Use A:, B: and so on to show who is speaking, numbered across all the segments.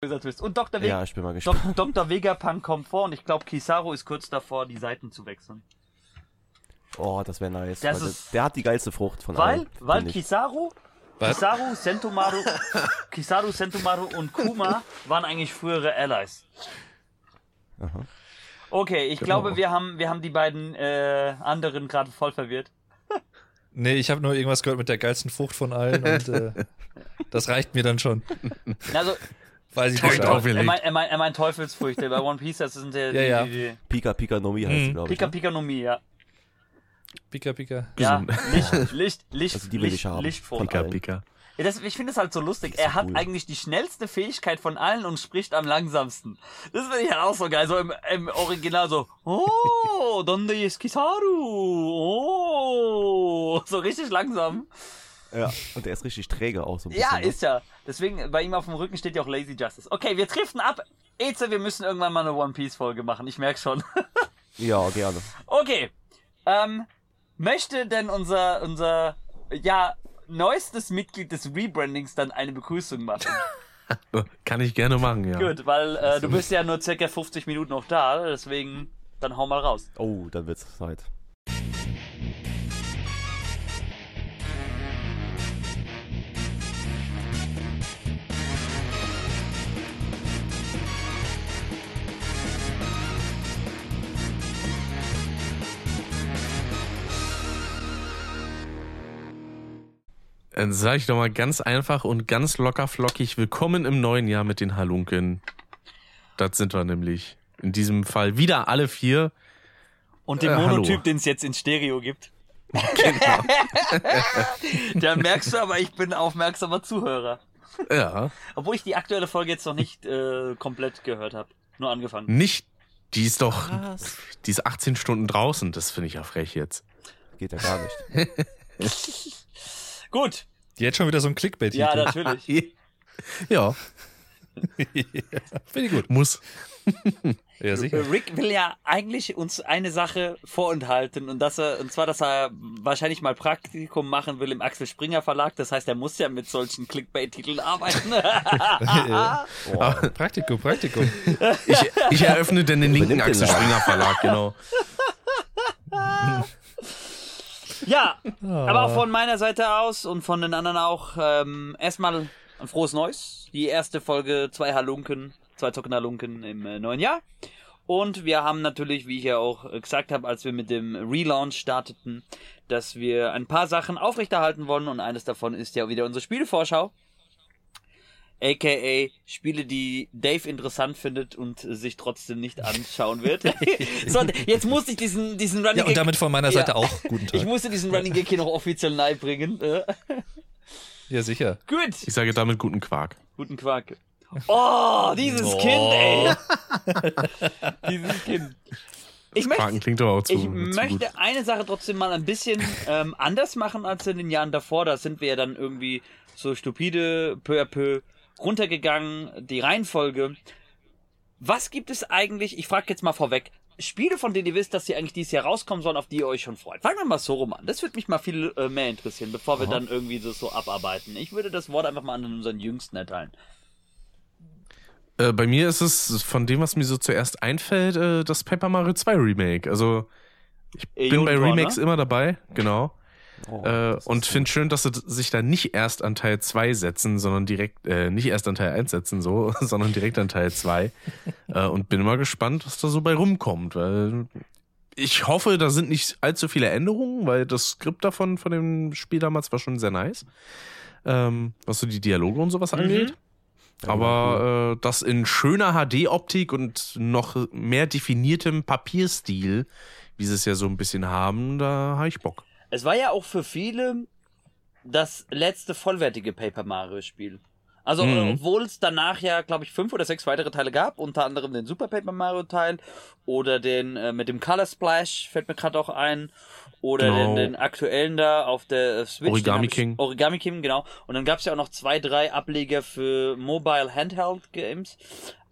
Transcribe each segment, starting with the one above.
A: böser Twist. Und Dr.
B: Ja, ich bin mal gespannt.
A: Dok Dr. Vegapunk kommt vor und ich glaube, Kizaru ist kurz davor, die Seiten zu wechseln.
B: Oh, das wäre nice.
A: Das ist-
B: der, hat die geilste Frucht von
A: Weil,
B: allen.
A: weil
C: Was?
A: Kizaru, Sentomaru, Kizaru, Sentomaru und Kuma waren eigentlich frühere Allies.
B: Aha.
A: Okay, ich
C: Genau.
A: glaube, wir haben, wir haben die beiden äh, anderen gerade voll verwirrt.
C: Nee, ich habe nur irgendwas gehört mit der geilsten Frucht von allen und äh, das reicht mir dann schon.
A: Also,
C: Weiß ich nicht.
A: er, meint, er, meint, er meint Teufelsfrüchte. Bei One Piece, das sind ja die,
C: Ja, ja.
A: die, die
B: Pika Pika Nomi heißt
C: Mhm.
B: glaube ich.
A: Pika
B: ne?
A: Pika no Mi, ja.
C: Pika, Pika.
A: Ja. Licht, Licht, Licht,
B: Also die will ich
A: Licht,
B: haben.
A: Lichtfrucht.
D: Pika,
B: allen.
D: Pika.
A: Ja, das, ich finde es halt so lustig. Er hat
B: cool.
A: eigentlich die schnellste Fähigkeit von allen und spricht am langsamsten. Das finde ich halt auch so geil. So im, im Original so, oh, donde es Kizaru? Oh, so richtig langsam.
B: Ja, und der ist richtig träge auch so ein
A: Ja,
B: bisschen. ne?
A: ist ja. Deswegen, bei ihm auf dem Rücken steht ja auch Lazy Justice. Okay, wir driften ab. Eze, wir müssen irgendwann mal eine One Piece Folge machen. Ich merke schon.
B: Ja, gerne.
A: Okay. Ähm, möchte denn unser, unser, ja, neuestes Mitglied des Rebrandings dann eine Begrüßung machen?
D: Kann ich gerne machen, ja.
A: Gut, weil äh, du bist ja nur circa 50 Minuten noch da, deswegen dann hau mal raus.
B: Oh, dann wird's Zeit.
D: Dann sage ich doch mal ganz einfach und ganz locker flockig Willkommen im neuen Jahr mit den Halunken. Das sind wir nämlich. In diesem Fall wieder alle vier.
A: Und den
D: Äh.
A: Monotyp, den es jetzt in Stereo gibt. da merkst du aber, ich bin aufmerksamer Zuhörer.
D: Ja.
A: Obwohl ich die aktuelle Folge jetzt noch nicht äh, komplett gehört habe. Nur angefangen.
D: Nicht, die ist doch,
B: Was?
D: die ist 18 Stunden draußen. Das finde ich ja frech jetzt.
B: Geht ja gar nicht.
A: Gut.
C: Jetzt schon wieder so ein Clickbait.
A: Ja, natürlich.
D: Ja,
C: Finde ich gut.
D: muss.
C: Ja, sicher.
A: Rick will ja eigentlich uns eine Sache vorenthalten und dass er, und zwar, dass er wahrscheinlich mal Praktikum machen will im Axel Springer Verlag. Das heißt, er muss ja mit solchen Clickbait-Titeln arbeiten.
B: Oh,
C: Praktikum, Praktikum.
D: Ich, ich eröffne denn den linken Axel. Springer Verlag, genau.
A: Ja, aber auch von meiner Seite aus und von den anderen auch ähm, erstmal ein frohes Neues. Die erste Folge, zwei Halunken, zwei zockende Halunken im äh, neuen Jahr. Und wir haben natürlich, wie ich ja auch gesagt habe, als wir mit dem Relaunch starteten, dass wir ein paar Sachen aufrechterhalten wollen und eines davon ist ja wieder unsere Spielevorschau. AKA Spiele, die Dave interessant findet und sich trotzdem nicht anschauen wird. so, jetzt musste ich diesen, diesen Running
C: Ja, und damit von meiner Seite
A: Ja.
C: auch guten
A: ich
C: Tag.
A: musste diesen Running Gag hier noch offiziell nahe bringen. Äh,
C: Ja, sicher.
A: Gut,
D: Ich sage damit guten Quark.
A: guten Quark. Oh, dieses
C: Oh.
A: Kind, ey. dieses Kind. Ich möchte,
D: zu,
A: ich
D: zu
A: möchte
D: gut.
A: eine Sache trotzdem mal ein bisschen ähm, anders machen als in den Jahren davor. Da sind wir ja dann irgendwie so stupide, peu à peu runtergegangen, die Reihenfolge. Was gibt es eigentlich, ich frage jetzt mal vorweg, Spiele, von denen ihr wisst, dass sie eigentlich dieses Jahr rauskommen sollen, auf die ihr euch schon freut? Fangen wir mal so rum an. Das würde mich mal viel äh, mehr interessieren, bevor wir dann irgendwie das so abarbeiten. Ich würde das Wort einfach mal an unseren Jüngsten erteilen.
D: Äh, bei mir ist es von dem, was mir so zuerst einfällt, äh, das Paper Mario 2 Remake. Also ich bin bei
A: Jugendwort,
D: Remakes
A: ne?
D: immer dabei, genau.
B: Oh,
D: äh, und
B: so-
D: finde schön, dass sie sich da nicht erst an Teil 2 setzen, sondern direkt, äh, nicht erst an Teil 1 setzen, so, sondern direkt an Teil 2. äh, und bin mal gespannt, was da so bei rumkommt, weil ich hoffe, da sind nicht allzu viele Änderungen, weil das Skript davon, von dem Spiel damals war schon sehr nice. Ähm, was so die Dialoge und sowas angeht. Aber äh, das in schöner HD-Optik und noch mehr definiertem Papierstil, wie sie es ja so ein bisschen haben, da habe ich Bock.
A: Es war ja auch für viele das letzte vollwertige Paper Mario Spiel. Also,
D: Mhm.
A: obwohl es danach ja, glaube ich, fünf oder sechs weitere Teile gab, unter anderem den Super Paper Mario Teil oder den äh, mit dem Color Splash, fällt mir gerade auch ein, oder
D: Genau.
A: den, den aktuellen da auf der äh, Switch.
D: Origami King.
A: Origami King, genau. Und dann gab es ja auch noch zwei, drei Ableger für Mobile Handheld Games.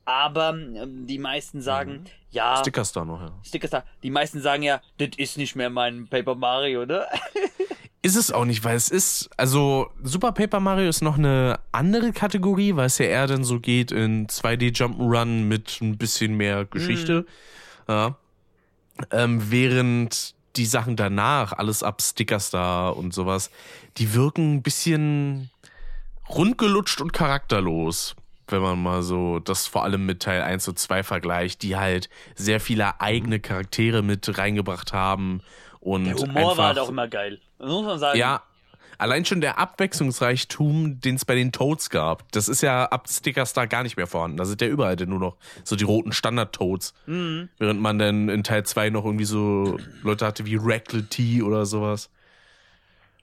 A: Aber ähm, die meisten sagen, ja,
D: Stickers da noch, ja.
A: Stickers da, die meisten sagen ja, das ist nicht mehr mein Paper Mario, ne?
D: Ist es auch nicht, weil es ist, also Super Paper Mario ist noch eine andere Kategorie, weil es ja eher dann so geht in 2D Jump'n'Run mit ein bisschen mehr Geschichte. Ja. Ähm, während die Sachen danach, alles ab Stickerstar und sowas, die wirken ein bisschen rundgelutscht und charakterlos, wenn man mal so das vor allem mit Teil 1 und 2 vergleicht, die halt sehr viele eigene Charaktere mit reingebracht haben und
A: Der Humor
D: einfach,
A: war halt auch immer geil. Das muss man sagen.
D: ja, allein schon der Abwechslungsreichtum, den es bei den Toads gab, das ist ja ab Stickerstar gar nicht mehr vorhanden. Da sind ja überall nur noch so die roten Standard-Toads.
A: Mhm.
D: Während man dann in Teil 2 noch irgendwie so Leute hatte wie Racklety oder sowas.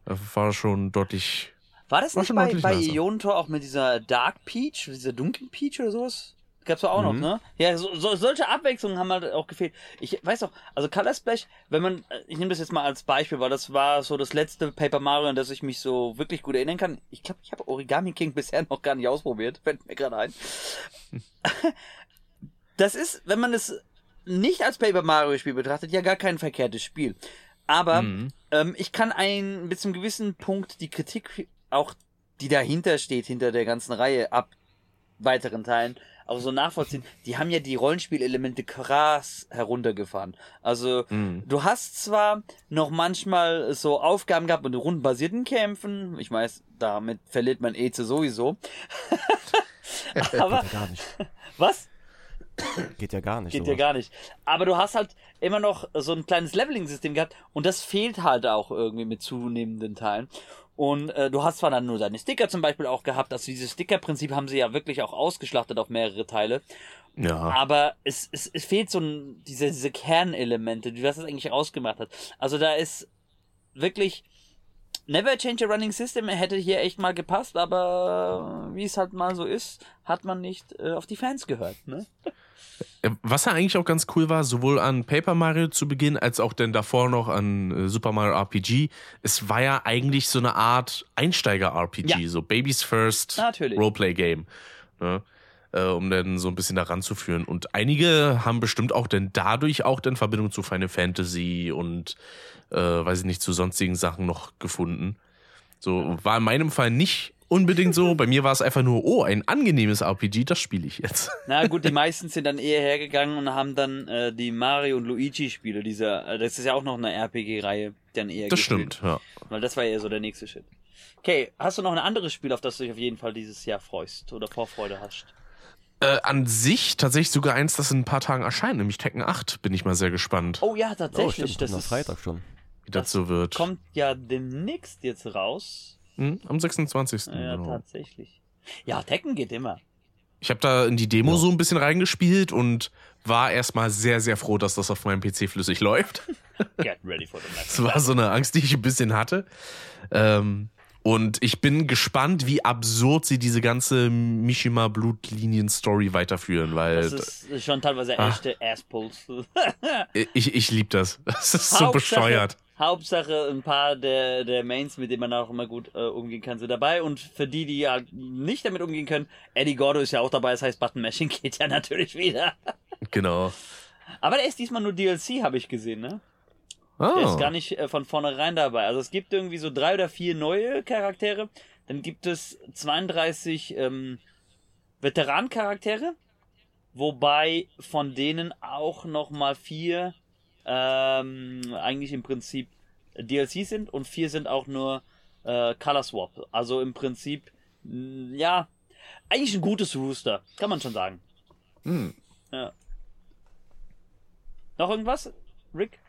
D: Das war schon deutlich.
A: War das
D: War
A: nicht bei, bei. Ionentor auch mit dieser Dark Peach, dieser dunklen Peach oder sowas? Gab's doch auch noch, ne? Ja, so, so, solche Abwechslungen haben halt auch gefehlt. Ich weiß auch, also Color Splash, wenn man, ich nehme das jetzt mal als Beispiel, weil das war so das letzte Paper Mario, an das ich mich so wirklich gut erinnern kann. Ich glaube, ich habe Origami King bisher noch gar nicht ausprobiert, fällt mir gerade ein. Das ist, wenn man es nicht als Paper Mario Spiel betrachtet, ja gar kein verkehrtes Spiel. Aber
D: Mhm.
A: ähm, ich kann ein bis zum gewissen Punkt die Kritik auch, die dahinter steht, hinter der ganzen Reihe ab weiteren Teilen, auch so nachvollziehen. Die haben ja die Rollenspielelemente krass heruntergefahren. Also
D: Mhm.
A: du hast zwar noch manchmal so Aufgaben gehabt mit rundenbasierten Kämpfen. Ich weiß, damit verliert man Eze sowieso. Aber
B: Geht ja gar nicht.
A: was?
B: Geht ja gar nicht.
A: Geht ja
B: sowas.
A: gar nicht. Aber du hast halt immer noch so ein kleines Leveling-System gehabt und das fehlt halt auch irgendwie mit zunehmenden Teilen. Und äh, du hast zwar dann nur deine Sticker zum Beispiel auch gehabt, also dieses Sticker-Prinzip haben sie ja wirklich auch ausgeschlachtet auf mehrere Teile.
D: Ja.
A: Aber es, es, es fehlt so ein, diese, diese Kernelemente, die das eigentlich ausgemacht hat. Also da ist wirklich Never Change a Running System hätte hier echt mal gepasst, aber wie es halt mal so ist, hat man nicht äh, auf die Fans gehört. Ne?
D: Äh, Was ja eigentlich auch ganz cool war, sowohl an Paper Mario zu Beginn, als auch dann davor noch an äh, Super Mario RPG, es war ja eigentlich so eine Art Einsteiger-RPG,
A: Ja.
D: so Babies First
A: Natürlich.
D: Roleplay-Game. Ne? Äh, um dann so ein bisschen da ranzuführen. Und einige haben bestimmt auch dann dadurch auch dann Verbindung zu Final Fantasy und äh, weiß ich nicht, zu sonstigen Sachen noch gefunden. So war in meinem Fall nicht unbedingt so. Bei mir war es einfach nur, oh, ein angenehmes RPG, das spiele ich jetzt.
A: Na gut, die meisten sind dann eher hergegangen und haben dann äh, die Mario und Luigi Spiele, dieser, äh, das ist ja auch noch eine RPG-Reihe, dann eher
D: Das
A: gespielt.
D: stimmt, ja.
A: Weil das war eher so der nächste Shit. Okay, hast du noch ein anderes Spiel, auf das du dich auf jeden Fall dieses Jahr freust oder Vorfreude hast?
D: Äh, an sich tatsächlich sogar eins, das in ein paar Tagen erscheint, nämlich Tekken 8. Bin ich mal sehr gespannt,
A: Oh ja,
B: Oh,
A: tatsächlich.
B: stimmt.
A: das
B: am
A: ist,
B: Freitag schon.
D: Wie das so wird.
A: kommt ja demnächst jetzt raus.
D: Hm, am 26.
A: Ja,
D: genau.
A: tatsächlich. Ja, Tekken geht immer.
D: Ich habe da in die Demo so ein bisschen reingespielt und war erstmal sehr, sehr froh, dass das auf meinem PC flüssig läuft.
A: Get ready for the next.
D: Das war so eine Angst, die ich ein bisschen hatte. Ähm, und ich bin gespannt, wie absurd sie diese ganze Mishima-Blutlinien-Story weiterführen, weil
A: Das ist schon teilweise
D: Ah.
A: echte Asspulls.
D: ich, ich liebe das. Das ist so bescheuert.
A: Hauptsache ein paar der, der Mains, mit denen man auch immer gut äh, umgehen kann, sind dabei. Und für die, die halt nicht damit umgehen können, Eddie Gordo ist ja auch dabei, das heißt Button Mashing geht ja natürlich wieder.
D: Genau.
A: Aber der ist diesmal nur DLC, habe ich gesehen, ne? Der ist gar nicht äh, von vornherein dabei. Also es gibt irgendwie so drei oder vier neue Charaktere. Dann gibt es 32 ähm, Veteran-Charaktere. Wobei von denen auch nochmal vier ähm, eigentlich im Prinzip DLC sind und vier sind auch nur äh, Color Swap. Also im Prinzip, mh, ja, eigentlich ein gutes Rooster. Kann man schon sagen.
D: hm.
A: Ja. Noch irgendwas, Rick?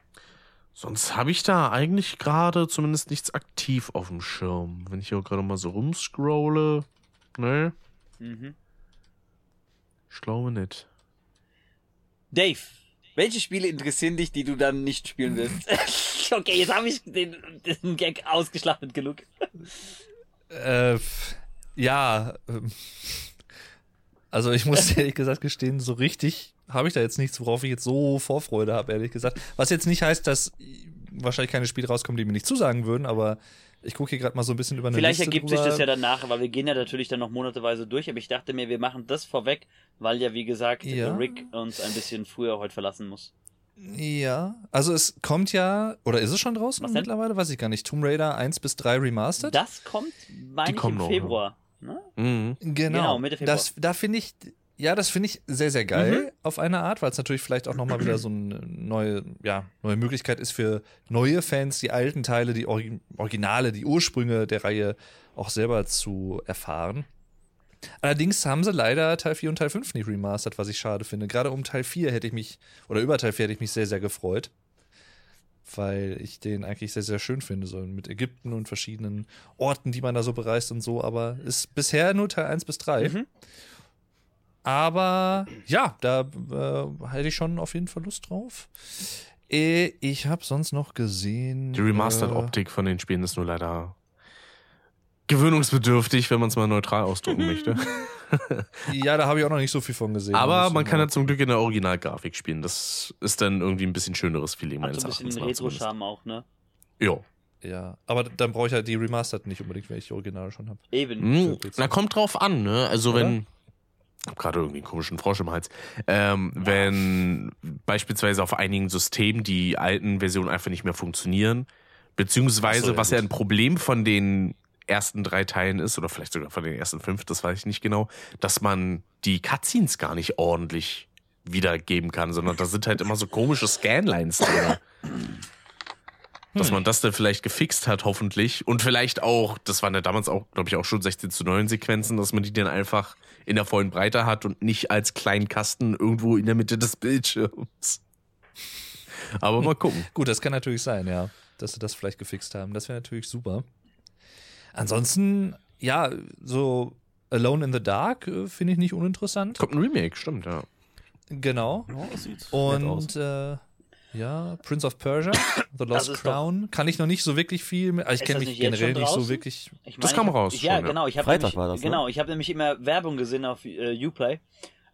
D: Sonst habe ich da eigentlich gerade zumindest nichts aktiv auf dem Schirm. Wenn ich hier gerade mal so rumscrolle. Ne,
A: Mhm.
D: ich glaube nicht.
A: Dave, welche Spiele interessieren dich, die du dann nicht spielen willst? okay, jetzt habe ich den, den Gag ausgeschlachtet genug.
C: Äh, ja, ähm, also ich muss ehrlich gesagt gestehen, so richtig habe ich da jetzt nichts, worauf ich jetzt so Vorfreude habe, ehrlich gesagt. Was jetzt nicht heißt, dass wahrscheinlich keine Spiele rauskommen, die mir nicht zusagen würden, aber ich gucke hier gerade mal so ein bisschen über eine
A: Vielleicht
C: Liste
A: ergibt
C: drüber.
A: sich das ja danach, weil wir gehen ja natürlich dann noch monateweise durch, aber ich dachte mir, wir machen das vorweg, weil ja, wie gesagt,
C: Ja.
A: Rick uns ein bisschen früher heute verlassen muss.
C: Ja, also es kommt ja, oder ist es schon draußen mittlerweile? Weiß ich gar nicht. Tomb Raider 1 bis 3 Remastered?
A: Das kommt, meine ich,
D: kommen
A: im Februar. Ne?
D: Mhm.
C: Genau,
A: Genau, Mitte Februar.
C: das, da finde ich, ja, das finde ich sehr, sehr geil
A: Mhm.
C: auf eine Art, weil es natürlich vielleicht auch nochmal wieder so eine neue, ja, neue Möglichkeit ist für neue Fans, die alten Teile, die Orgi Originale, die Ursprünge der Reihe auch selber zu erfahren. Allerdings haben sie leider Teil 4 und Teil 5 nicht remastert, was ich schade finde. Gerade um Teil 4 hätte ich mich, oder über Teil 4 hätte ich mich sehr, sehr gefreut. Weil ich den eigentlich sehr, sehr schön finde, so mit Ägypten und verschiedenen Orten, die man da so bereist und so. Aber ist bisher nur Teil 1 bis 3.
A: Mhm.
C: Aber ja, da äh, hätte ich schon auf jeden Fall Lust drauf. Äh, ich habe sonst noch gesehen.
D: Die Remastered-Optik von den Spielen ist nur leider gewöhnungsbedürftig, wenn man es mal neutral ausdrücken möchte.
C: Äh, ja, da habe ich auch noch nicht so viel von gesehen.
D: Aber man kann ja zum Glück in der Originalgrafik spielen. Das ist dann irgendwie ein bisschen schöneres Feeling meines
A: so ein bisschen
D: Erachtens.
A: Retro-Charme auch, ne?
D: Jo.
C: Ja, aber dann brauche ich ja die Remastered nicht unbedingt, wenn ich die Originale schon habe.
A: Eben.
D: Hm, na, kommt drauf an, ne? Also
C: Oder?
D: wenn. Ich hab gerade irgendwie einen komischen Frosch im Hals. Ähm, wenn beispielsweise auf einigen Systemen die alten Versionen einfach nicht mehr funktionieren, beziehungsweise
C: so, ja,
D: was ja ein Problem von den ersten drei Teilen ist, oder vielleicht sogar von den ersten fünf, das weiß ich nicht genau, dass man die Cutscenes gar nicht ordentlich wiedergeben kann, sondern da sind halt immer so komische Scanlines drin. Dass man das dann vielleicht gefixt hat, hoffentlich. Und vielleicht auch, das waren ja damals auch, glaube ich, auch schon 16 zu 9 Sequenzen, dass man die dann einfach in der vollen Breite hat und nicht als kleinen Kasten irgendwo in der Mitte des Bildschirms. Aber mal gucken.
C: Gut, das kann natürlich sein, ja, dass sie das vielleicht gefixt haben. Das wäre natürlich super. Ansonsten, ja, so Alone in the Dark äh, finde ich nicht uninteressant.
D: Kommt ein Remake, stimmt, ja.
C: Genau.
B: Ja, das sieht nett aus.
C: Und äh, ja, Prince of Persia, The Lost
A: doch-
C: Crown, kann ich noch nicht so wirklich viel mit. Also ich kenne
A: das
C: mich generell nicht so wirklich.
A: Ich
D: Das
A: meine,
D: kam raus
A: ich- Ja,
D: schon, ja.
A: genau. Ich
B: Freitag
A: nämlich,
B: war das, ne?
A: Genau, ich habe nämlich immer Werbung gesehen auf äh, Uplay.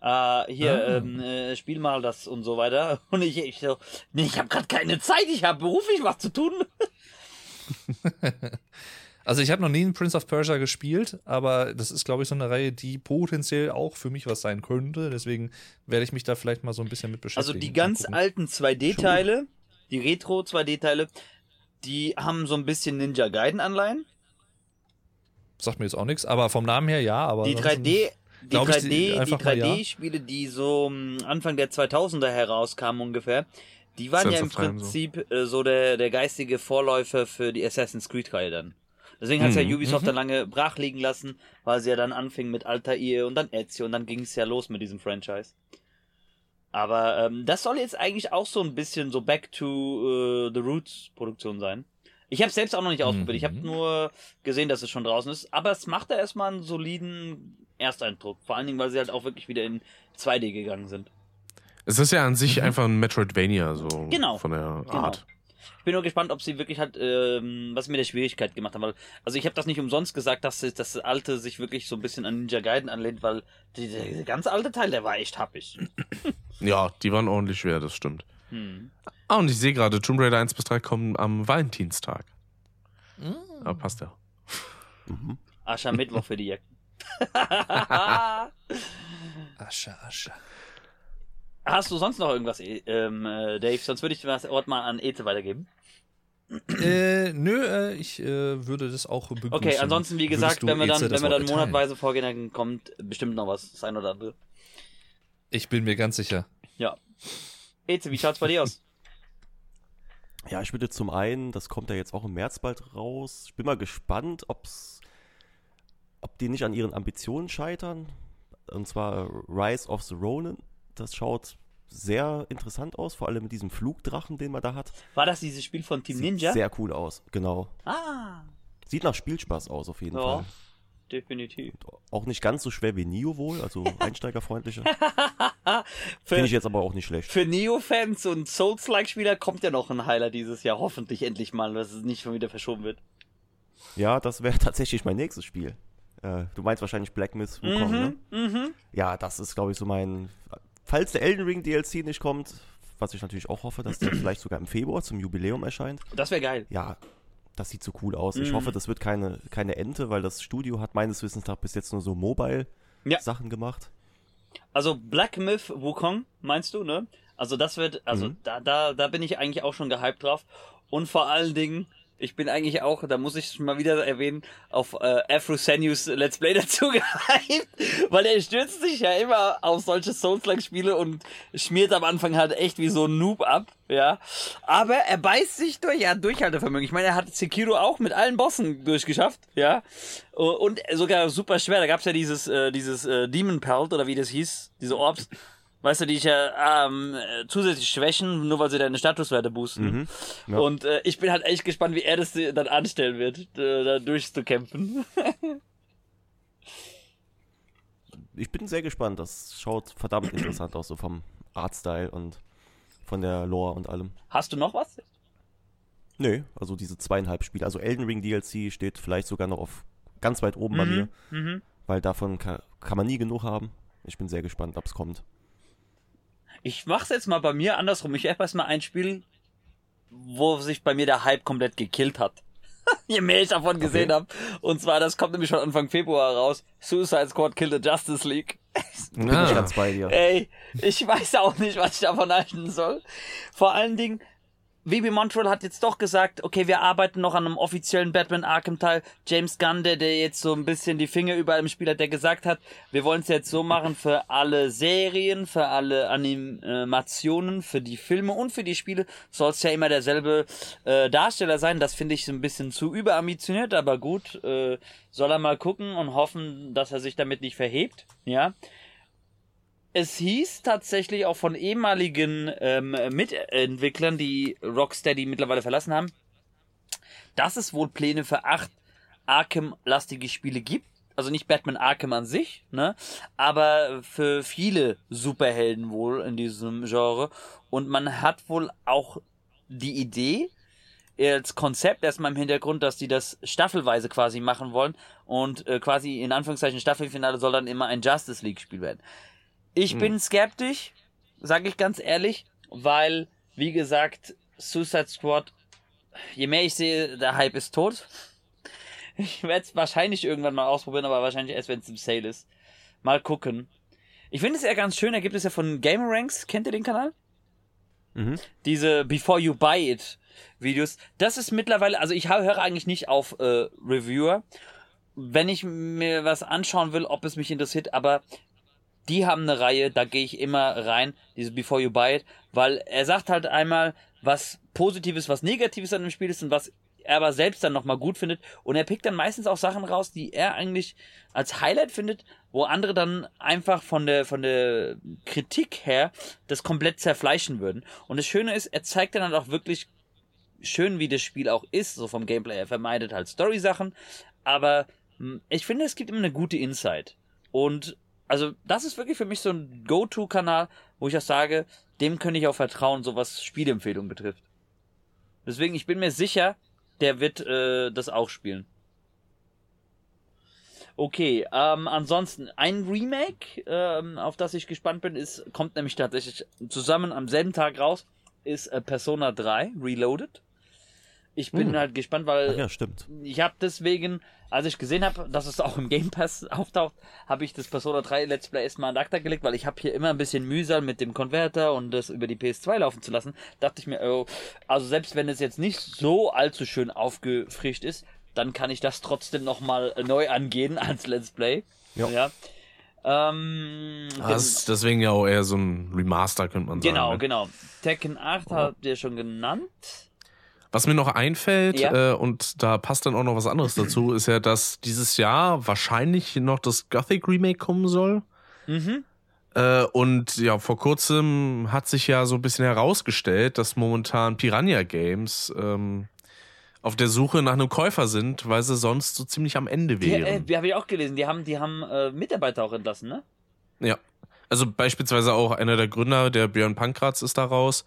A: Äh, hier,
C: Ah.
A: ähm, äh, spiel mal das und so weiter. Und ich, ich so, nee, ich habe gerade keine Zeit, ich habe beruflich was zu tun.
C: Also ich habe noch nie einen Prince of Persia gespielt, aber das ist, glaube ich, so eine Reihe, die potenziell auch für mich was sein könnte. Deswegen werde ich mich da vielleicht mal so ein bisschen mit
A: Also
C: beschäftigen.
A: die
C: Mal
A: ganz alten 2D-Teile, die Retro 2D-Teile, die haben so ein bisschen Ninja Gaiden-Anleihen.
C: Sagt mir jetzt auch nichts, aber vom Namen her ja. Aber
A: Die
C: ansonsten-
A: 3D, die
C: glaub ich,
A: 3D,
C: die-
A: die
C: einfach mal ja.
A: 3D-Spiele, die so ähm, Anfang der 2000er herauskamen ungefähr, die waren
D: Sense
A: ja im
D: Time, so.
A: Prinzip äh, so der, der geistige Vorläufer für die Assassin's Creed-Reihe dann. Deswegen hat ja
D: Mhm.
A: Ubisoft dann lange brach liegen lassen, weil sie ja dann anfingen mit Altair und dann Ezio und dann ging es ja los mit diesem Franchise. Aber ähm, das soll jetzt eigentlich auch so ein bisschen so Back to äh, the Roots Produktion sein. Ich habe selbst auch noch nicht ausprobiert. Ich habe
C: Mhm.
A: nur gesehen, dass es schon draußen ist. Aber es macht da erstmal einen soliden Ersteindruck. Vor allen Dingen, weil sie halt auch wirklich wieder in 2D gegangen sind.
D: Es ist ja an sich einfach ein Metroidvania, so
A: Genau.
D: von der
A: Genau.
D: Art.
A: Ich bin nur gespannt, ob sie wirklich halt ähm, was mit der Schwierigkeit gemacht haben. Weil, also ich habe das nicht umsonst gesagt, dass das, alte sich wirklich so ein bisschen an Ninja Gaiden anlehnt, weil die, der, der ganz alte Teil, der war echt happig.
D: Ja, die waren ordentlich schwer, das stimmt.
A: Hm.
D: Ah, und ich sehe gerade, Tomb Raider 1 bis 3 kommen am Valentinstag. Aber passt ja.
B: Mhm.
A: Aschermittwoch für die Jacken.
C: Asche, Asche.
A: Hast du sonst noch irgendwas, eh, ähm, äh, Dave? Sonst würde ich das Ort mal an Eze weitergeben.
C: äh, nö, äh, ich äh, würde das auch begrüßen.
A: Okay, ansonsten, wie gesagt, wenn wir dann, wenn wir dann
C: Wort
A: monatweise vorgehen, dann kommt bestimmt noch was, das ein oder andere.
C: Ich bin mir ganz sicher.
A: Ja. Eze, wie schaut's bei dir aus?
B: Ja, ich würde zum einen, das kommt ja jetzt auch im März bald raus. Ich bin mal gespannt, ob's, ob die nicht an ihren Ambitionen scheitern. Und zwar Rise of the Ronin. Das schaut sehr interessant aus, vor allem mit diesem Flugdrachen, den man da hat.
A: War das dieses Spiel von Team
B: Sieht
A: Ninja?
B: sehr cool aus, genau.
A: Ah,
B: Sieht nach Spielspaß aus, auf jeden
A: Ja.
B: Fall.
A: definitiv.
B: Auch nicht ganz so schwer wie Nio wohl, also einsteigerfreundlicher. Finde ich jetzt aber auch nicht schlecht.
A: für Neo-Fans und Souls-like-Spieler kommt ja noch ein Highlight dieses Jahr. Hoffentlich endlich mal, dass es nicht schon wieder verschoben wird.
B: Ja, das wäre tatsächlich mein nächstes Spiel. Äh, du meinst wahrscheinlich Black Myth Wukong, ne?
A: mhm.
B: Ja, das ist, glaube ich, so mein. Falls der Elden Ring DLC nicht kommt, was ich natürlich auch hoffe, dass der vielleicht sogar im Februar zum Jubiläum erscheint.
A: Das wäre geil.
B: Ja, das sieht so cool aus. Ich
A: Mhm.
B: hoffe, das wird keine, keine Ente, weil das Studio hat meines Wissens nach bis jetzt nur so Mobile-Sachen
A: Ja.
B: gemacht.
A: Also Black Myth Wukong, meinst du, ne? Also das wird, also
B: Mhm.
A: da, da, da bin ich eigentlich auch schon gehypt drauf. Und vor allen Dingen Ich bin eigentlich auch, da muss ich mal wieder erwähnen, auf äh, Afro Senius Let's Play dazu gehypt, weil er stürzt sich ja immer auf solche Souls-like-Spiele und schmiert am Anfang halt echt wie so ein Noob ab, ja. Aber er beißt sich durch, ja, Durchhaltevermögen. Ich meine, er hat Sekiro auch mit allen Bossen durchgeschafft, ja. Und sogar super schwer. Da gab's ja dieses, äh, dieses äh, Demon Pelt oder wie das hieß, diese Orbs. Weißt du, die ich ja ähm, zusätzlich schwächen, nur weil sie deine Statuswerte boosten.
B: Mhm, ja.
A: Und äh, ich bin halt echt gespannt, wie er das dann anstellen wird, äh, da durchzukämpfen.
B: Ich bin sehr gespannt. Das schaut verdammt interessant aus, so vom Artstyle und von der Lore und allem.
A: Hast du noch was?
B: Nö, also diese zweieinhalb Spiele. Also Elden Ring DLC steht vielleicht sogar noch auf ganz weit oben bei mir,
A: Mhm.
B: weil davon kann, kann man nie genug haben. Ich bin sehr gespannt, ob es kommt.
A: Ich mach's jetzt mal bei mir andersrum. Ich erst mal ein Spiel, wo sich bei mir der Hype komplett gekillt hat. Je mehr ich davon gesehen
B: Okay.
A: habe. Und zwar, das kommt nämlich schon Anfang Februar raus. Suicide Squad Kill the Justice League.
B: Bin ich ganz bei dir.
A: Ey, ich weiß auch nicht, was ich davon halten soll. Vor allen Dingen, WB Montreal hat jetzt doch gesagt, okay, wir arbeiten noch an einem offiziellen Batman Arkham Teil. James Gunn, der, der jetzt so ein bisschen die Finger überall im Spiel hat, der gesagt hat, wir wollen es jetzt so machen für alle Serien, für alle Animationen, für die Filme und für die Spiele soll es ja immer derselbe äh, Darsteller sein. Das finde ich so ein bisschen zu überambitioniert, aber gut, äh, soll er mal gucken und hoffen, dass er sich damit nicht verhebt, ja es hieß tatsächlich auch von ehemaligen ähm, Mitentwicklern, die Rocksteady mittlerweile verlassen haben, dass es wohl Pläne für acht Arkham-lastige Spiele gibt. Also nicht Batman Arkham an sich, ne? Aber für viele Superhelden wohl in diesem Genre. Und man hat wohl auch die Idee, als Konzept erstmal im Hintergrund, dass die das staffelweise quasi machen wollen und äh, quasi in Anführungszeichen Staffelfinale soll dann immer ein Justice League Spiel werden. Ich bin skeptisch, sage ich ganz ehrlich, weil, wie gesagt, Suicide Squad, je mehr ich sehe, der Hype ist tot. Ich werde es wahrscheinlich irgendwann mal ausprobieren, aber wahrscheinlich erst, wenn es im Sale ist. Mal gucken. Ich finde es ja ganz schön, da gibt es ja von Gameranks, kennt ihr den Kanal?
B: Mhm.
A: Diese Before You Buy It Videos. Das ist mittlerweile, also ich höre eigentlich nicht auf äh, Reviewer, wenn ich mir was anschauen will, ob es mich interessiert, aber die haben eine Reihe, da gehe ich immer rein, diese Before You Buy It, weil er sagt halt einmal, was Positives, was Negatives an dem Spiel ist und was er aber selbst dann nochmal gut findet. Und er pickt dann meistens auch Sachen raus, die er eigentlich als Highlight findet, wo andere dann einfach von der, von der Kritik her das komplett zerfleischen würden. Und das Schöne ist, er zeigt dann halt auch wirklich schön, wie das Spiel auch ist, so vom Gameplay. Er vermeidet halt Story-Sachen, aber mh, ich finde, es gibt immer eine gute Insight. Und also das ist wirklich für mich so ein Go-To-Kanal, wo ich auch sage, dem könnte ich auch vertrauen, so was Spielempfehlungen betrifft. Deswegen, ich bin mir sicher, der wird äh, das auch spielen. Okay, ähm, ansonsten ein Remake, ähm, auf das ich gespannt bin, ist kommt nämlich tatsächlich zusammen am selben Tag raus, ist äh, Persona 3 Reloaded. Ich bin
B: Hm.
A: halt gespannt, weil
B: Ach ja, stimmt.
A: ich habe deswegen, als ich gesehen habe, dass es auch im Game Pass auftaucht, habe ich das Persona 3 Let's Play erstmal an Akta gelegt, weil ich habe hier immer ein bisschen Mühsal mit dem Konverter und das über die PS2 laufen zu lassen. Dachte ich mir, oh, also selbst wenn es jetzt nicht so allzu schön aufgefrischt ist, dann kann ich das trotzdem nochmal neu angehen als Let's Play.
B: Ja.
A: ja. Ähm,
D: Das ist deswegen ja auch eher so ein Remaster, könnte man sagen.
A: genau,
D: ne?
A: genau. Tekken 8 habt ihr schon genannt.
D: Was mir noch einfällt,
A: Ja.
D: äh, und da passt dann auch noch was anderes dazu, ist ja, dass dieses Jahr wahrscheinlich noch das Gothic Remake kommen soll.
A: Mhm.
D: Äh, und ja, vor kurzem hat sich ja so ein bisschen herausgestellt, dass momentan Piranha Games ähm, auf der Suche nach einem Käufer sind, weil sie sonst so ziemlich am Ende
A: Die,
D: wären.
A: äh, die habe ich auch gelesen. Die haben, die haben äh, Mitarbeiter auch entlassen, ne?
D: Ja. Also beispielsweise auch einer der Gründer, der Björn Pankratz ist da raus,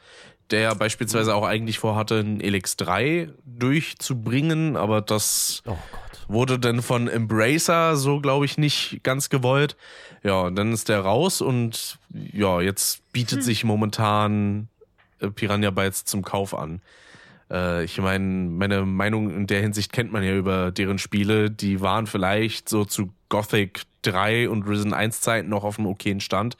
D: der ja beispielsweise auch eigentlich vorhatte, ein Elix 3 durchzubringen, aber das
B: Oh Gott.
D: wurde dann von Embracer so, glaube ich, nicht ganz gewollt. Ja, und dann ist der raus und ja, jetzt bietet sich momentan äh, Piranha Bytes zum Kauf an. Äh, ich meine, meine Meinung in der Hinsicht kennt man ja über deren Spiele. Die waren vielleicht so zu Gothic 3 und Risen 1 Zeiten noch auf einem okayen Stand.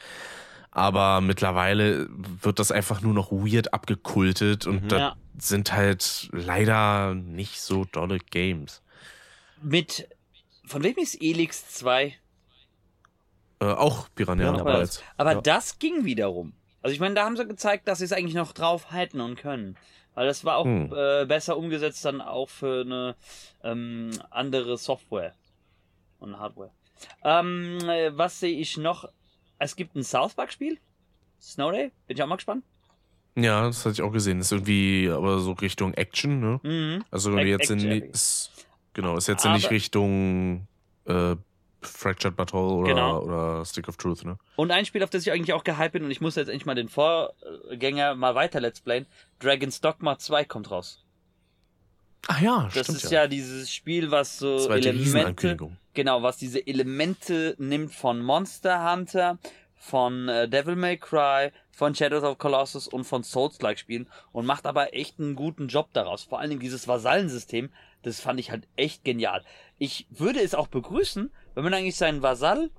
D: Aber mittlerweile wird das einfach nur noch weird abgekultet und da
A: Ja.
D: sind halt leider nicht so dolle Games.
A: Mit, von wem ist Elix 2?
D: Äh, auch Piranha
B: Ja,
D: Bytes.
A: Aber
B: Ja.
A: das ging wiederum. Also ich meine, da haben sie gezeigt, dass sie es eigentlich noch drauf halten und können. Weil das war auch
D: Hm.
A: äh, besser umgesetzt dann auch für eine ähm, andere Software und Hardware. Ähm, äh, was sehe ich noch? Es gibt ein South Park Spiel. Snow Day. Bin ich auch mal gespannt.
D: Ja, das hatte ich auch gesehen. Ist irgendwie aber so Richtung Action, ne?
A: Mhm.
D: Also jetzt in ist, genau, ist jetzt ja nicht
A: Aber-
D: Richtung äh, Fractured Battle oder,
A: Genau.
D: oder Stick of Truth, ne?
A: Und ein Spiel, auf das ich eigentlich auch gehypt bin und ich muss jetzt endlich mal den Vorgänger mal weiter Let's Playen. Dragon's Dogma 2 kommt raus.
D: Ach ja,
A: Das
D: stimmt
A: ist
D: ja.
A: ja. dieses Spiel, was so
D: Zweite
A: Elemente. Genau, was diese Elemente nimmt von Monster Hunter, von äh, Devil May Cry, von Shadows of Colossus und von Souls-like Spielen und macht aber echt einen guten Job daraus. Vor allen Dingen dieses Vasallensystem, das fand ich halt echt genial. Ich würde es auch begrüßen, wenn man eigentlich seinen Vasall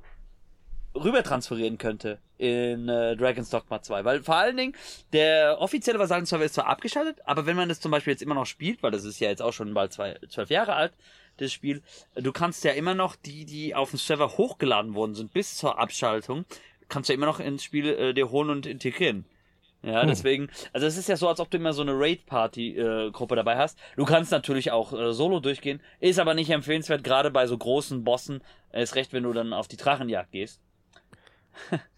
A: rüber transferieren könnte in äh, Dragon's Dogma 2. Weil vor allen Dingen, der offizielle Vasallenserver ist zwar abgeschaltet, aber wenn man das zum Beispiel jetzt immer noch spielt, weil das ist ja jetzt auch schon bald zwei, zwölf Jahre alt, das Spiel, du kannst ja immer noch die, die auf dem Server hochgeladen worden sind bis zur Abschaltung, kannst du ja immer noch ins Spiel äh, dir holen und integrieren. Ja,
D: Hm.
A: deswegen, also es ist ja so, als ob du immer so eine Raid-Party-Gruppe dabei hast. Du kannst natürlich auch äh, solo durchgehen, ist aber nicht empfehlenswert, gerade bei so großen Bossen. Äh, ist recht, wenn du dann auf die Drachenjagd gehst.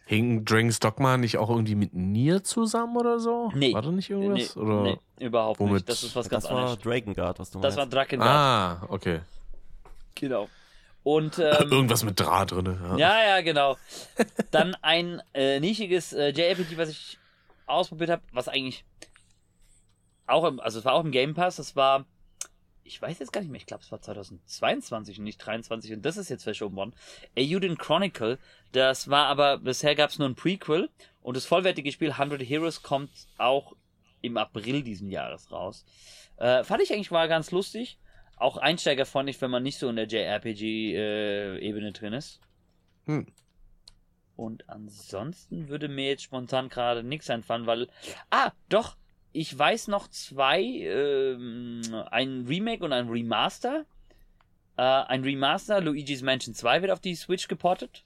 D: Hing Dragon's Dogma nicht auch irgendwie mit Nier zusammen oder so?
A: Nee.
D: War da nicht irgendwas?
A: Nee,
D: oder?
A: nee, überhaupt
D: womit?
A: nicht. Das ist was ganz
B: das war
A: anderes.
B: Dragon Guard, was du
A: Das war
B: meinst.
A: Drakengard.
D: Ah, okay.
A: Genau. Und ähm,
D: Irgendwas mit Draht drin. Ja.
A: ja, ja, genau. Dann ein äh, nischiges äh, JRPG, was ich ausprobiert habe, was eigentlich auch im, also es war auch im Game Pass, das war ich weiß jetzt gar nicht mehr, ich glaube es war 2022 und nicht 23 und das ist jetzt verschoben worden. Euden Chronicle, das war aber, bisher gab es nur ein Prequel und das vollwertige Spiel 100 Heroes kommt auch im April diesen Jahres raus. Äh, fand ich eigentlich war ganz lustig. Auch Einsteiger fand ich, wenn man nicht so in der JRPG-Ebene drin ist.
D: Hm.
A: Und ansonsten würde mir jetzt spontan gerade nichts einfallen, weil. Ah, doch! Ich weiß noch zwei, ähm, ein Remake und ein Remaster. Äh, ein Remaster, Luigi's Mansion 2 wird auf die Switch geportet.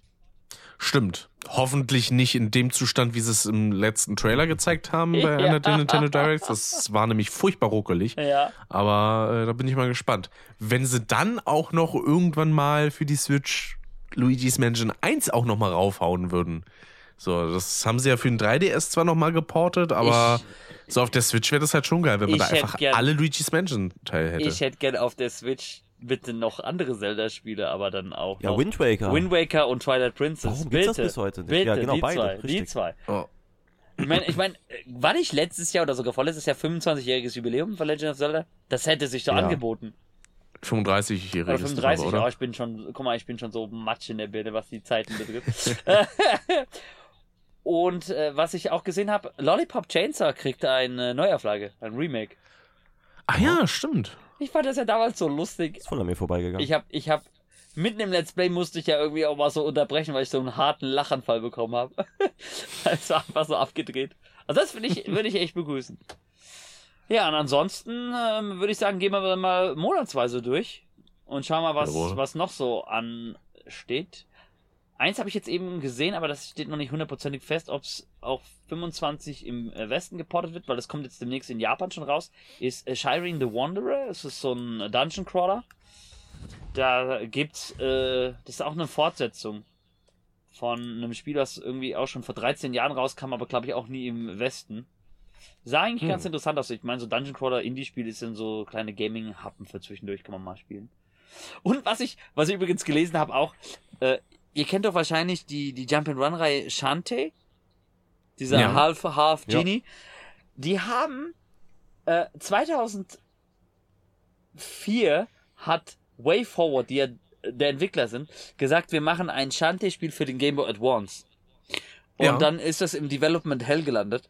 D: Stimmt. Hoffentlich nicht in dem Zustand, wie sie es im letzten Trailer gezeigt haben bei
A: Ja.
D: einer der Nintendo Directs. Das war nämlich furchtbar ruckelig.
A: Ja.
D: Aber äh, da bin ich mal gespannt. Wenn sie dann auch noch irgendwann mal für die Switch Luigi's Mansion 1 auch noch mal raufhauen würden. So, das haben sie ja für den 3DS zwar noch mal geportet, aber so auf der Switch wäre das halt schon geil, wenn man
A: Ich
D: da einfach
A: gern-
D: alle Luigi's Mansion Teile hätte.
A: Ich hätte gern auf der Switch bitte noch andere Zelda-Spiele, aber dann auch
B: Ja,
A: noch
B: Wind Waker.
A: Wind Waker und Twilight Princess.
B: Warum
A: bitte.
B: gibt's das bis heute nicht?
A: Bitte,
B: Ja, genau,
A: die
B: beide,
A: zwei. Die zwei.
D: oh.
A: Ich meine, ich mein, war nicht letztes Jahr oder sogar vorletztes Jahr 25-jähriges Jubiläum von Legend of Zelda? Das hätte sich doch
B: Ja.
A: angeboten.
D: 35-jähriges
A: Oder 35,
D: oder?
A: ja, ich bin schon, guck mal, ich bin schon so matsch in der Birne, was die Zeiten betrifft. Und äh, was ich auch gesehen habe, Lollipop Chainsaw kriegt eine Neuauflage, ein Remake.
D: Ach ja, stimmt.
A: Ich fand das ja damals so lustig.
B: Ist voll an mir vorbeigegangen.
A: Ich hab, ich hab, mitten im Let's Play musste ich ja irgendwie auch mal so unterbrechen, weil ich so einen harten Lachanfall bekommen habe. Es war einfach so abgedreht. Also das würde ich, würde ich echt begrüßen. Ja, und ansonsten ähm, würde ich sagen, gehen wir mal monatsweise durch und schauen mal, was,
D: Jawohl.
A: was noch so ansteht. Eins habe ich jetzt eben gesehen, aber das steht noch nicht hundertprozentig fest, ob es auch 25 im äh, Westen geportet wird, weil das kommt jetzt demnächst in Japan schon raus, ist äh, Shireen the Wanderer. Es ist so ein Dungeon Crawler. Da gibt's, äh, das ist auch eine Fortsetzung von einem Spiel, das irgendwie auch schon vor 13 Jahren rauskam, aber glaube ich auch nie im Westen. Sah eigentlich
D: Hm.
A: ganz interessant aus. Ich meine, so Dungeon Crawler Indie-Spiele sind so kleine Gaming-Happen für zwischendurch, kann man mal spielen. Und was ich, was ich übrigens gelesen habe auch, äh, ihr kennt doch wahrscheinlich die, die Jump-and-Run-Reihe Shantae. Dieser
D: Ja.
A: Half-Half
B: Ja.
A: Genie. Die haben, äh, 2004 hat Way Forward, die ja der Entwickler sind, gesagt, wir machen ein Shantae-Spiel für den Game Boy Advance. Und
D: Ja.
A: dann ist das im Development Hell gelandet.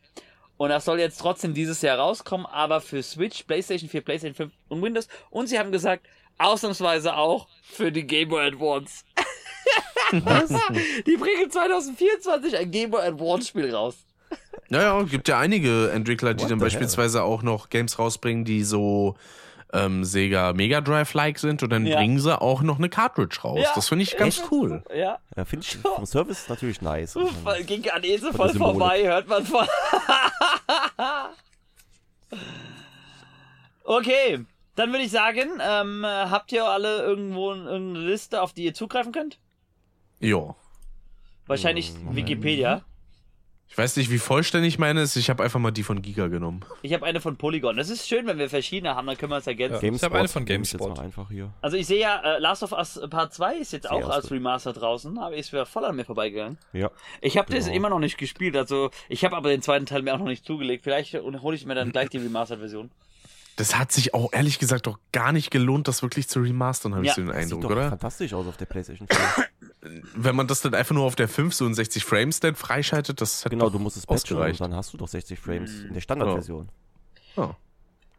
A: Und das soll jetzt trotzdem dieses Jahr rauskommen, aber für Switch, PlayStation 4, PlayStation 5 und Windows. Und sie haben gesagt, ausnahmsweise auch für die Game Boy Advance. Die bringen 2024 ein Game Boy Advance Spiel raus.
D: Naja, gibt ja einige Entwickler, die
B: What
D: dann beispielsweise auch noch Games rausbringen, die so ähm, Sega Mega Drive-like sind und dann
A: Ja.
D: bringen sie auch noch eine Cartridge raus.
A: Ja,
D: das finde ich ganz
A: echt?
D: cool.
A: Ja.
B: Ja, finde ich vom Service natürlich nice.
A: Weil ging an Esel
B: Von
A: voll vorbei, hört man voll. okay, dann würde ich sagen, ähm, habt ihr alle irgendwo irgendeine Liste, auf die ihr zugreifen könnt?
D: Ja.
A: Wahrscheinlich
B: Moment.
A: Wikipedia.
D: Ich weiß nicht, wie vollständig meine ist. Ich habe einfach mal die von Giga genommen.
A: Ich habe eine von Polygon. Das ist schön, wenn wir verschiedene haben, dann können wir es ergänzen.
C: Ja. Ich hab eine von GameSpot.
B: Einfach hier.
A: Also ich sehe ja, äh, Last of Us Part 2 ist jetzt auch als. Remaster draußen, aber ist wieder voll an mir vorbeigegangen.
B: Ja.
A: Ich habe das
B: Genau.
A: immer noch nicht gespielt, also ich habe aber den zweiten Teil mir auch noch nicht zugelegt. Vielleicht hole ich mir dann gleich die Remastered-Version.
D: Das hat sich auch ehrlich gesagt doch gar nicht gelohnt, das wirklich zu remastern, habe
A: Ja.
D: ich so den
B: Sieht
D: Eindruck,
B: doch
D: oder?
B: fantastisch aus auf der PlayStation 4.
D: Wenn man das dann einfach nur auf der 65 Frames dann freischaltet, das hat
B: genau,
D: doch
B: du musst es patchen und
D: ausgereicht.
B: dann hast du doch 60 Frames
A: Mhm.
B: in der Standardversion.
D: Ja.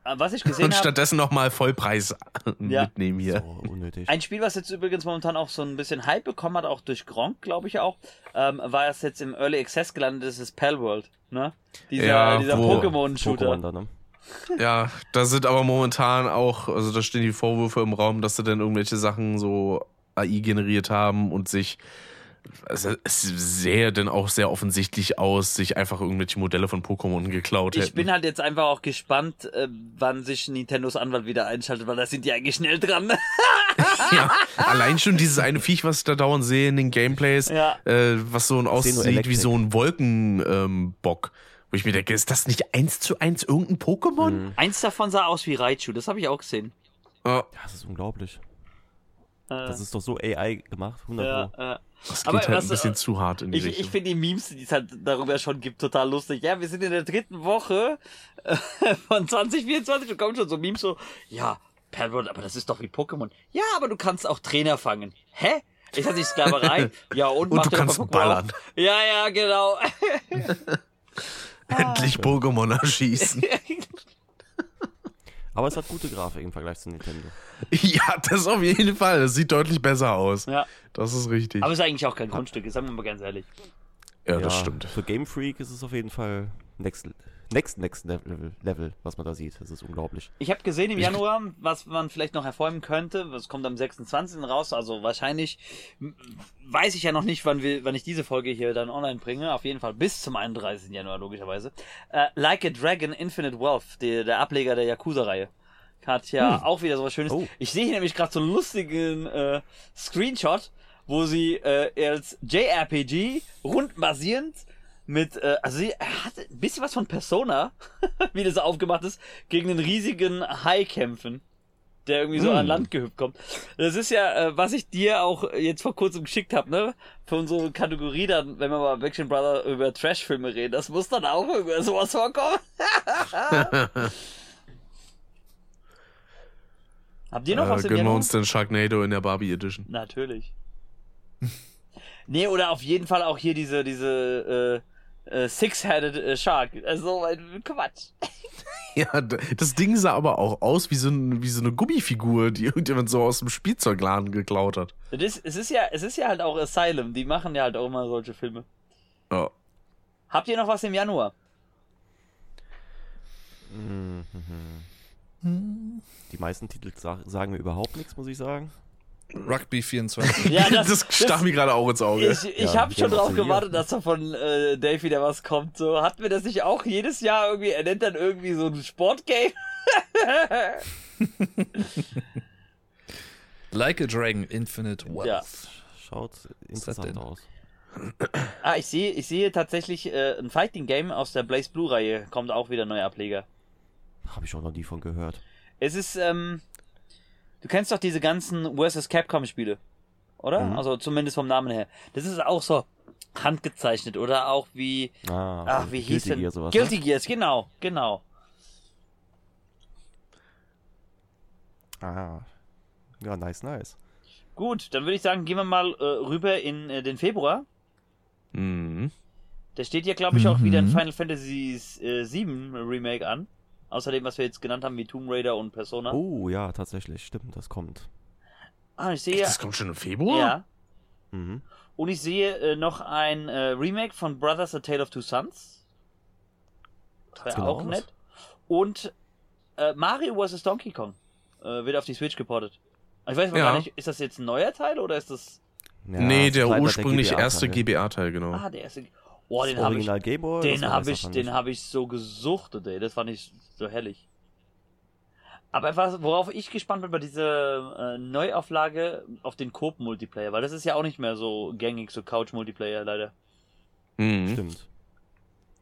A: Äh, Was ich gesehen
D: Und
A: habe,
D: stattdessen nochmal Vollpreis
A: Ja.
D: mitnehmen hier.
B: So unnötig.
A: ein Spiel, was jetzt übrigens momentan auch so ein bisschen Hype bekommen hat, auch durch Gronk, glaube ich auch, ähm, war es jetzt im Early Access gelandet, das ist Palworld, ne? Dieser,
D: Ja,
A: dieser Pokémon-Shooter.
B: Ne?
D: Ja, da sind aber momentan auch, also da stehen die Vorwürfe im Raum, dass sie dann irgendwelche Sachen so AI generiert haben und sich, also es sähe dann auch sehr offensichtlich aus, sich einfach irgendwelche Modelle von Pokémon geklaut hätten.
A: Ich bin halt jetzt einfach auch gespannt, äh, wann sich Nintendos Anwalt wieder einschaltet, weil da sind die eigentlich schnell dran.
D: ja, allein schon dieses eine Viech, was ich da dauernd sehe in den Gameplays,
A: Ja.
D: äh, was so ein aussieht wie so ein Wolkenbock. Ähm, Bock. wo ich mir denke, ist das nicht eins zu eins irgendein Pokémon?
B: Mhm.
A: Eins davon sah aus wie Raichu, das habe ich auch gesehen.
D: Ja,
B: das ist unglaublich.
A: Äh,
B: Das ist doch so AI gemacht, 100
A: ja,
B: Pro.
A: äh.
D: das
A: Aber
D: geht halt
A: was-
D: ein bisschen zu hart in die
A: Ich,
D: Richtung.
A: ich finde die Memes, die es halt darüber schon gibt, total lustig. Ja, wir sind in der dritten Woche äh, von 2024 und kommen schon so Memes so, ja, Palworld, aber das ist doch wie Pokémon. Ja, aber du kannst auch Trainer fangen. Hä? Ist das nicht Sklaverei? Ja, und,
D: Und du kannst
A: Pokémon
D: ballern.
A: Ja, ja, genau.
D: Endlich Pokémon erschießen.
B: Aber es hat gute Grafik im Vergleich zu Nintendo.
D: ja, das auf jeden Fall. Das sieht deutlich besser aus.
A: ja.
D: Das ist richtig.
A: Aber es ist eigentlich auch kein Grundstück, sagen wir mal ganz ehrlich.
D: ja, das stimmt.
B: Für Game Freak ist es auf jeden Fall next, next, next Level, Level, was man da sieht. Das ist unglaublich.
A: Ich habe gesehen im Januar, was man vielleicht noch hervorheben könnte, was kommt am 26. raus, also wahrscheinlich weiß ich ja noch nicht, wann wir, wann ich diese Folge hier dann online bringe, auf jeden Fall bis zum 31. Januar logischerweise. Äh, like a Dragon Infinite Wealth, der, der Ableger der Yakuza-Reihe. Hat ja auch wieder sowas Schönes.
B: Oh.
A: Ich sehe hier nämlich gerade so einen lustigen äh, Screenshot, wo sie äh, als JRPG rundbasierend mit, äh, also sie hat ein bisschen was von Persona, wie das aufgemacht ist, gegen einen riesigen Hai kämpfen, der irgendwie so
B: Hm.
A: an Land gehüpft kommt. Das ist ja, äh, was ich dir auch jetzt vor kurzem geschickt habe, ne? Für unsere Kategorie dann, wenn wir mal Action Brother über Trash-Filme reden, das muss dann auch über sowas vorkommen. Habt ihr noch
D: Äh,
A: was im
D: gönnen wir uns den Sharknado in der Barbie Edition.
A: Natürlich. nee, oder auf jeden Fall auch hier diese, diese äh, äh, Six-Headed äh, Shark. Also, Quatsch.
D: Ja, das Ding sah aber auch aus wie so, ein, wie so eine Gummifigur, die irgendjemand so aus dem Spielzeugladen geklaut hat.
A: Das, es, ist ja, es ist ja halt auch Asylum. Die machen ja halt auch immer solche Filme.
D: Ja.
A: Habt ihr noch was im Januar?
B: Die meisten Titel sa sagen mir überhaupt nichts, muss ich sagen.
C: Rugby 24.
A: Ja,
D: Das, stach mir gerade auch ins Auge.
A: Ich, ich
B: Ja,
A: habe schon drauf gewartet, dass da von äh, Dave wieder was kommt. So hatten wir das nicht auch jedes Jahr irgendwie. Er nennt dann irgendwie so ein Sportgame.
C: like a Dragon Infinite Wealth.
A: Ja.
B: Schaut
C: das
B: interessant
C: denn?
B: aus.
A: Ah, ich sehe, ich sehe tatsächlich äh, ein Fighting Game aus der Blaze Blue Reihe. Kommt auch wieder ein neuer Ableger.
B: Habe ich auch noch nie von gehört.
A: Es ist, ähm, du kennst doch diese ganzen vs. Capcom Spiele, oder?
B: Mhm.
A: Also zumindest vom Namen her. Das ist auch so handgezeichnet oder auch wie,
B: Ah,
A: ach, wie hieß
B: Guilty
A: denn?
B: Gear sowas,
A: Guilty
B: ne?
A: Gears, genau, genau.
B: Ah. Ja, nice, nice.
A: Gut, dann würde ich sagen, gehen wir mal äh, rüber in äh, den Februar.
D: Mhm.
A: Da steht ja, glaube ich, auch wieder ein
C: Mhm.
A: Final Fantasy äh, 7 Remake an. Außerdem, was wir jetzt genannt haben, wie Tomb Raider und Persona.
B: Oh, ja, tatsächlich, stimmt, das kommt.
A: Ah, ich sehe,
D: Das kommt schon im Februar?
A: ja.
B: Mhm.
A: Und ich sehe äh, noch ein äh, Remake von Brothers A Tale of Two Sons. Das wäre
B: genau
A: auch nett. Und äh, Mario vs. Donkey Kong äh, wird auf die Switch geportet. Ich weiß noch
D: Ja.
A: gar nicht, ist das jetzt ein neuer Teil oder ist das.
B: Ja,
D: nee, der ursprünglich erste GBA-Teil, genau.
A: Ah, der erste. Oh, den habe ich,
B: Original Game Boy.
A: den
B: das
A: hab
B: weiß
A: ich, den
B: nicht.
A: habe ich so gesuchtet, ey. Das fand ich so herrlich. Aber etwas, worauf ich gespannt bin bei dieser äh, Neuauflage auf den Coop-Multiplayer, weil das ist ja auch nicht mehr so gängig, so Couch-Multiplayer leider.
D: Mhm.
B: Stimmt.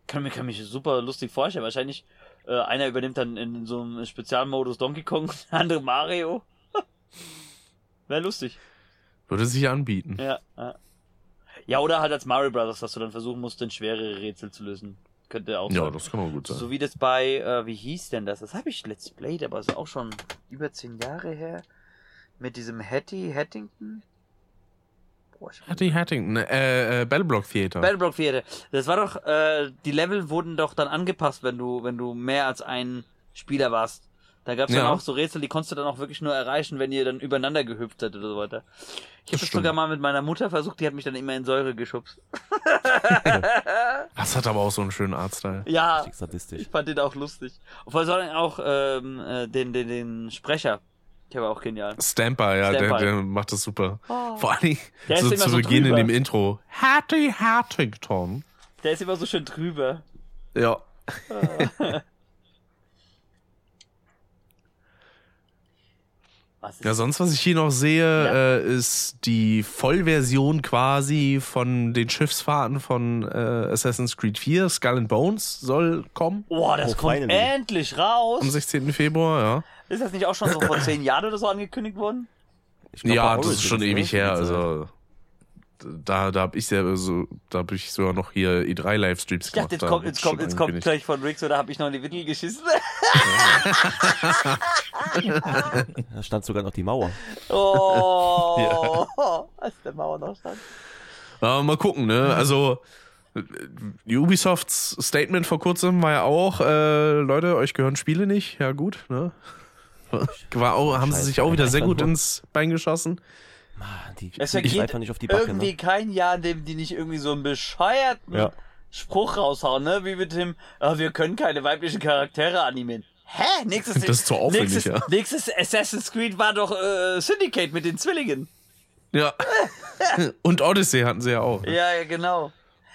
A: Kann mir, kann mich super lustig vorstellen. Wahrscheinlich äh, einer übernimmt dann in so einem Spezialmodus Donkey Kong, der andere Mario. Wäre lustig.
D: Würde sich anbieten.
A: Ja, ja. Ja, oder halt als Mario Brothers, dass du dann versuchen musst, den schwere Rätsel zu lösen. Könnte auch
D: Ja,
A: sein.
D: das kann auch gut sein.
A: So wie das bei, äh, wie hieß denn das? Das habe ich Let's Played, aber ist auch schon über zehn Jahre her. Mit diesem Hattie Hattington. Boah,
D: Hattie Hattington, äh, äh, Battleblock Theater.
A: Battleblock Theater. Das war doch, äh, die Level wurden doch dann angepasst, wenn du, wenn du mehr als ein Spieler warst. Da gab's dann
D: Ja.
A: auch so Rätsel, die konntest du dann auch wirklich nur erreichen, wenn ihr dann übereinander gehüpft seid oder so weiter. Ich habe
D: Das
A: sogar mal mit meiner Mutter versucht, die hat mich dann immer in Säure geschubst.
D: das hat aber auch so einen schönen Artstyle.
A: Ja, ich fand den auch lustig. Und vor allem auch ähm, äh, den, den, den Sprecher. Der war auch genial.
D: Stamper, ja,
A: Stamper.
D: Der, der macht das super.
A: Oh.
D: Vor allen Dingen
A: Der ist
D: so zu
A: so
D: Beginn in dem Intro. Hattie Hattington.
A: Der ist immer so schön drüber.
D: Ja.
A: Was
D: Ja, sonst, was ich hier noch sehe,
A: Ja.
D: äh, ist die Vollversion quasi von den Schiffsfahrten von äh, Assassin's Creed 4. Skull and Bones soll kommen.
A: Boah, das
B: Oh,
A: kommt
B: finally.
A: endlich raus.
D: Am 16. Februar, ja.
A: Ist das nicht auch schon so vor zehn Jahren oder so angekündigt worden?
B: Ich glaub,
D: ja, das ist schon ewig her. Also da, da hab ich selber so, da hab ich sogar noch hier E3 Livestreams
A: Ich
D: gemacht.
A: dachte, jetzt kommt, jetzt kommt, jetzt kommt gleich von Rick, so da habe ich noch in die Windel geschissen.
B: Da stand sogar noch die Mauer.
A: Oh, als der Mauer noch stand.
D: Aber mal gucken, ne? Also Ubisofts Statement vor kurzem war ja auch, äh, Leute, euch gehören Spiele nicht. Ja gut, ne? War auch, haben sie
B: Scheiße,
D: sich auch wieder sehr gut ins Bein geschossen.
B: Die
A: Es vergeht
B: einfach nicht auf die Backe,
A: Irgendwie
B: ne?
A: kein Jahr, in dem die nicht irgendwie so einen bescheuerten
B: Ja.
A: Spruch raushauen, ne? Wie mit dem, ah, wir können keine weiblichen Charaktere animieren. Hä? Nächstes,
D: Das ist zu aufwendig,
A: nächstes,
D: ja.
A: nächstes Assassin's Creed war doch äh, Syndicate mit den Zwillingen.
D: Ja. Und Odyssey hatten sie ja auch. Ne?
A: Ja, ja, genau.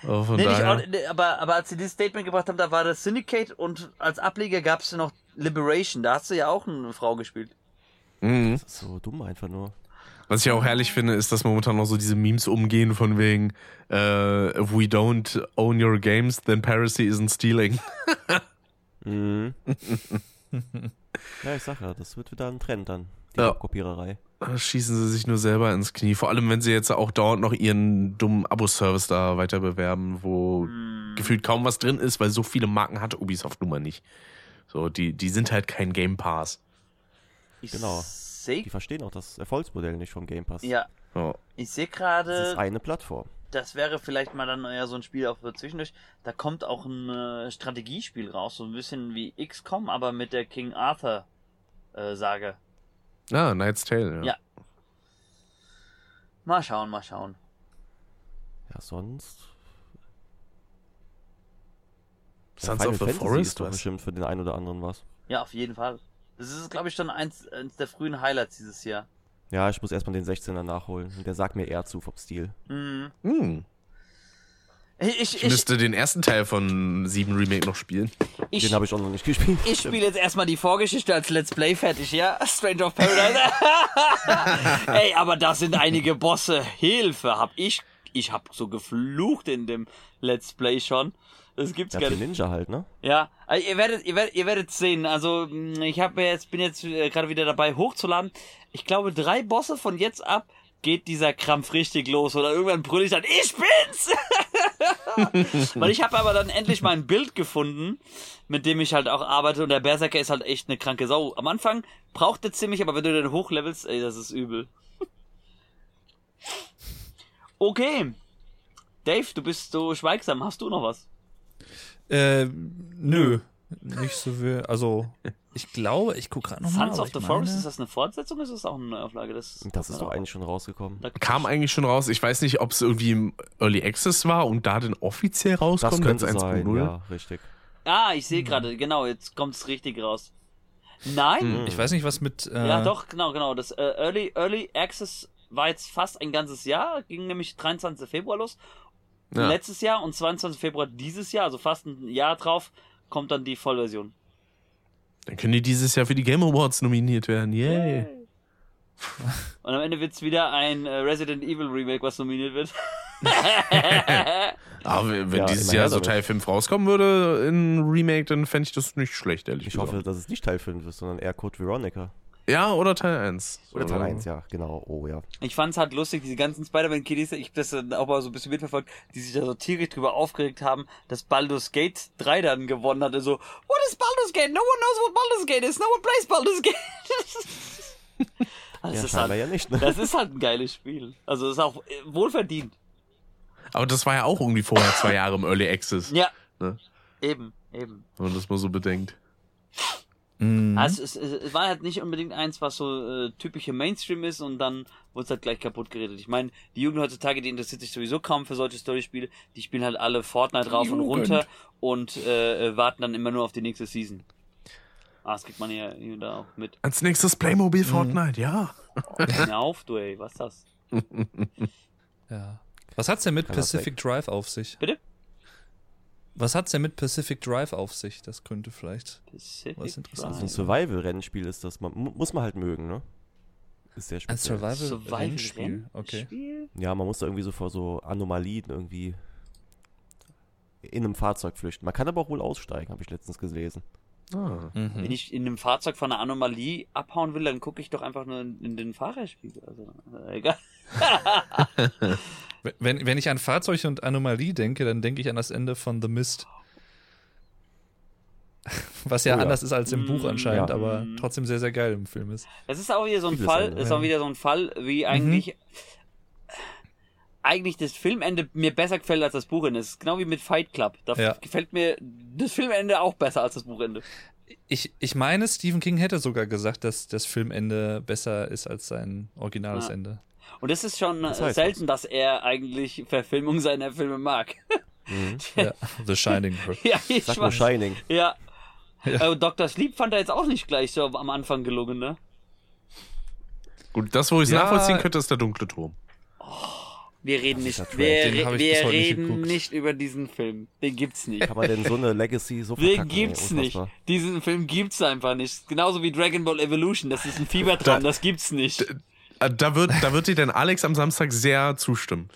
D: Oh, von
A: Nee, nicht,
D: daher.
A: auch- nee, aber, aber als sie dieses Statement gebracht haben, da war das Syndicate und als Ableger gab es noch Liberation. Da hast du ja auch eine Frau gespielt.
D: Mhm.
B: Das ist so dumm einfach nur.
D: Was ich auch herrlich finde, ist, dass momentan noch so diese Memes umgehen von wegen äh, if we don't own your games, then piracy isn't stealing.
B: Mhm. ja, ich sag ja, das wird wieder ein Trend dann. Die
D: Ja.
B: Kopiererei.
D: Da schießen sie sich nur selber ins Knie. Vor allem, wenn sie jetzt auch dauernd noch ihren dummen Abo-Service da weiter bewerben, wo gefühlt kaum was drin ist, weil so viele Marken hat Ubisoft nun mal nicht. So, die, die sind halt kein Game Pass.
A: Ich
B: Genau.
A: Seh,
B: Die verstehen auch das Erfolgsmodell nicht vom Game Pass.
A: ja,
D: Ja.
A: ich sehe
B: Das ist
A: gerade,
B: eine Plattform.
A: das wäre vielleicht mal dann eher so ein Spiel auch für zwischendurch. Da kommt auch ein äh, Strategiespiel raus, so ein bisschen wie XCOM, aber mit der King Arthur äh, Sage.
D: Ah, Knight's Tale, ja.
A: Ja. Mal schauen, mal schauen.
B: Ja, sonst.
D: Sons
B: Final
D: of the
B: Fantasy
D: Forest,
B: ist doch
D: was?
B: bestimmt für den einen oder anderen was.
A: Ja, auf jeden Fall. Das ist, glaube ich, schon eins, eins der frühen Highlights dieses Jahr.
B: Ja, ich muss erstmal den 16er nachholen. Und der sagt mir eher zu vom Stil.
A: Mhm.
D: Hm.
A: Ich, ich,
D: Ich
A: ich,
D: müsste den ersten Teil von 7 Remake noch spielen.
A: ich,
B: Den habe ich auch noch nicht gespielt.
A: Ich spiele jetzt erstmal die Vorgeschichte als Let's Play fertig, ja? Stranger of Paradise. Ey, aber da sind einige Bosse. Hilfe, hab ich. Ich hab so geflucht in dem Let's Play schon. Das gibt's
B: Ja,
A: gar nicht.
B: Ninja halt, ne?
A: Ja, also ihr werdet, ihr werdet, ihr werdet sehen. Also mh, ich habe jetzt, bin jetzt äh, gerade wieder dabei hochzuladen. Ich glaube, drei Bosse von jetzt ab geht dieser Krampf richtig los oder irgendwann brülle ich dann, ich bin's! Weil ich habe aber dann endlich mein Bild gefunden, mit dem ich halt auch arbeite und der Berserker ist halt echt eine kranke Sau. Am Anfang braucht er ziemlich, aber wenn du den hochlevelst, ey, das ist übel. Okay. Dave, du bist so schweigsam. Hast du noch was?
C: Äh, nö. Nicht so viel. Also, ich glaube, ich gucke gerade nochmal.
A: Sons of the Forest, ist das eine Fortsetzung? Ist das auch eine Neuauflage? Das,
B: Das ist doch eigentlich schon rausgekommen.
A: Da-
D: Kam eigentlich schon raus. Ich weiß nicht, ob es irgendwie im Early Access war und da dann offiziell
B: Das
D: rauskommt.
B: könnte
D: als
B: sein,
D: 1.0.
B: ja, richtig.
A: Ah, ich sehe gerade, genau, jetzt kommt's richtig raus. Nein?
C: Ich weiß nicht, was mit. Äh,
A: Ja, doch, genau, genau. Das äh, Early, Early Access war jetzt fast ein ganzes Jahr, ging nämlich 23. Februar los.
D: Ja.
A: Letztes Jahr und 22. Februar dieses Jahr, also fast ein Jahr drauf, kommt dann die Vollversion.
D: Dann können die dieses Jahr für die Game Awards nominiert werden. Yay.
A: Und am Ende wird's wieder ein äh, Resident Evil Remake, was nominiert wird.
D: Aber wenn,
B: Ja,
D: dieses Jahr so. Teil 5 rauskommen würde in Remake, dann fände ich das nicht schlecht, ehrlich
B: Ich
D: gesagt.
B: hoffe, dass es nicht Teil 5 ist, sondern eher Code Veronica.
D: Ja, oder Teil 1.
B: Oder Teil 1, ja, genau. Oh ja.
A: Ich fand's halt lustig, diese ganzen Spider-Man-Kiddies, ich hab das dann auch mal so ein bisschen mitverfolgt, die sich da so tierisch drüber aufgeregt haben, dass Baldur's Gate 3 dann gewonnen hat. Also, what is Baldur's Gate? No one knows what Baldur's Gate is. No one plays Baldur's Gate. also,
B: Ja,
A: das, ist halt,
B: ja nicht, ne?
A: das ist halt ein geiles Spiel. Also, ist auch äh, wohlverdient.
D: Aber das war ja auch irgendwie vorher zwei Jahre im Early Access.
A: Ja.
D: Ne?
A: Eben, eben.
D: Wenn man das mal so bedenkt.
C: Mhm.
A: Also es, es, es war halt nicht unbedingt eins, was so äh, typische Mainstream ist und dann wurde es halt gleich kaputt geredet. Ich meine, die Jugend heutzutage, die interessiert sich sowieso kaum für solche Storyspiele. Die spielen halt alle Fortnite rauf und runter und äh, äh, warten dann immer nur auf die nächste Season. Ah, das kriegt man ja hier und da auch mit.
D: Als nächstes Playmobil Fortnite, ja.
A: Mir auf, du ey, was ist das?
C: Ja. Was hat's denn mit
B: Kann
C: Pacific Drive auf sich?
A: Bitte?
C: Was hat's denn mit Pacific Drive auf sich? Das könnte vielleicht.
A: Pacific
C: Was interessant.
B: So ein. Survival-Rennspiel ist das. Man, mu- muss man halt mögen, ne? Ist sehr
C: Ein
B: speziell.
C: Survival-Rennspiel. Okay.
A: Spiel?
B: Ja, man muss da irgendwie so vor so Anomalien irgendwie in einem Fahrzeug flüchten. Man kann aber auch wohl aussteigen, habe ich letztens gelesen.
D: Ah.
C: Mhm.
A: Wenn ich in einem Fahrzeug von einer Anomalie abhauen will, dann gucke ich doch einfach nur in, in den Fahrerspiegel. Also, egal.
C: Wenn, wenn ich an Fahrzeug und Anomalie denke, dann denke ich an das Ende von The Mist. Was ja
B: Oh ja.
C: anders ist als im Buch
A: Mm,
C: anscheinend,
B: ja.
C: aber trotzdem sehr, sehr geil im Film ist.
A: Das ist auch wieder so ein
B: Vieles
A: Fall, ist auch wieder so ein Fall, wie eigentlich eigentlich das Filmende mir besser gefällt als das Buchende. Das ist genau wie mit Fight Club. Da
C: Ja.
A: gefällt mir das Filmende auch besser als das Buchende.
C: Ich, ich meine, Stephen King hätte sogar gesagt, dass das Filmende besser ist als sein originales
A: Ja.
C: Ende.
A: Und es ist schon
B: Das
A: äh,
B: heißt
A: selten, dass er eigentlich Verfilmung seiner Filme mag.
B: Mhm.
C: Ja. The Shining.
A: ja, ich
B: Sag mal. Shining.
A: Ja.
C: Ja.
A: Äh, Dr. Sleep fand er jetzt auch nicht gleich so am Anfang gelungen, ne?
D: Gut, das, wo ich es
C: Ja.
D: nachvollziehen könnte, ist der dunkle Turm.
A: Wir reden nicht, wir, re wir
C: nicht
A: reden
C: geguckt.
A: nicht über diesen Film. Den gibt's nicht.
B: Kann man denn so eine Legacy so
A: Den
B: verkacken? ey?
A: gibt's nicht. Diesen Film gibt's einfach nicht. Genauso wie Dragon Ball Evolution. Das ist ein Fiebertraum.
D: Da-
A: Das gibt's nicht.
D: Äh, Da wird, da wird dir denn Alex am Samstag sehr zustimmen.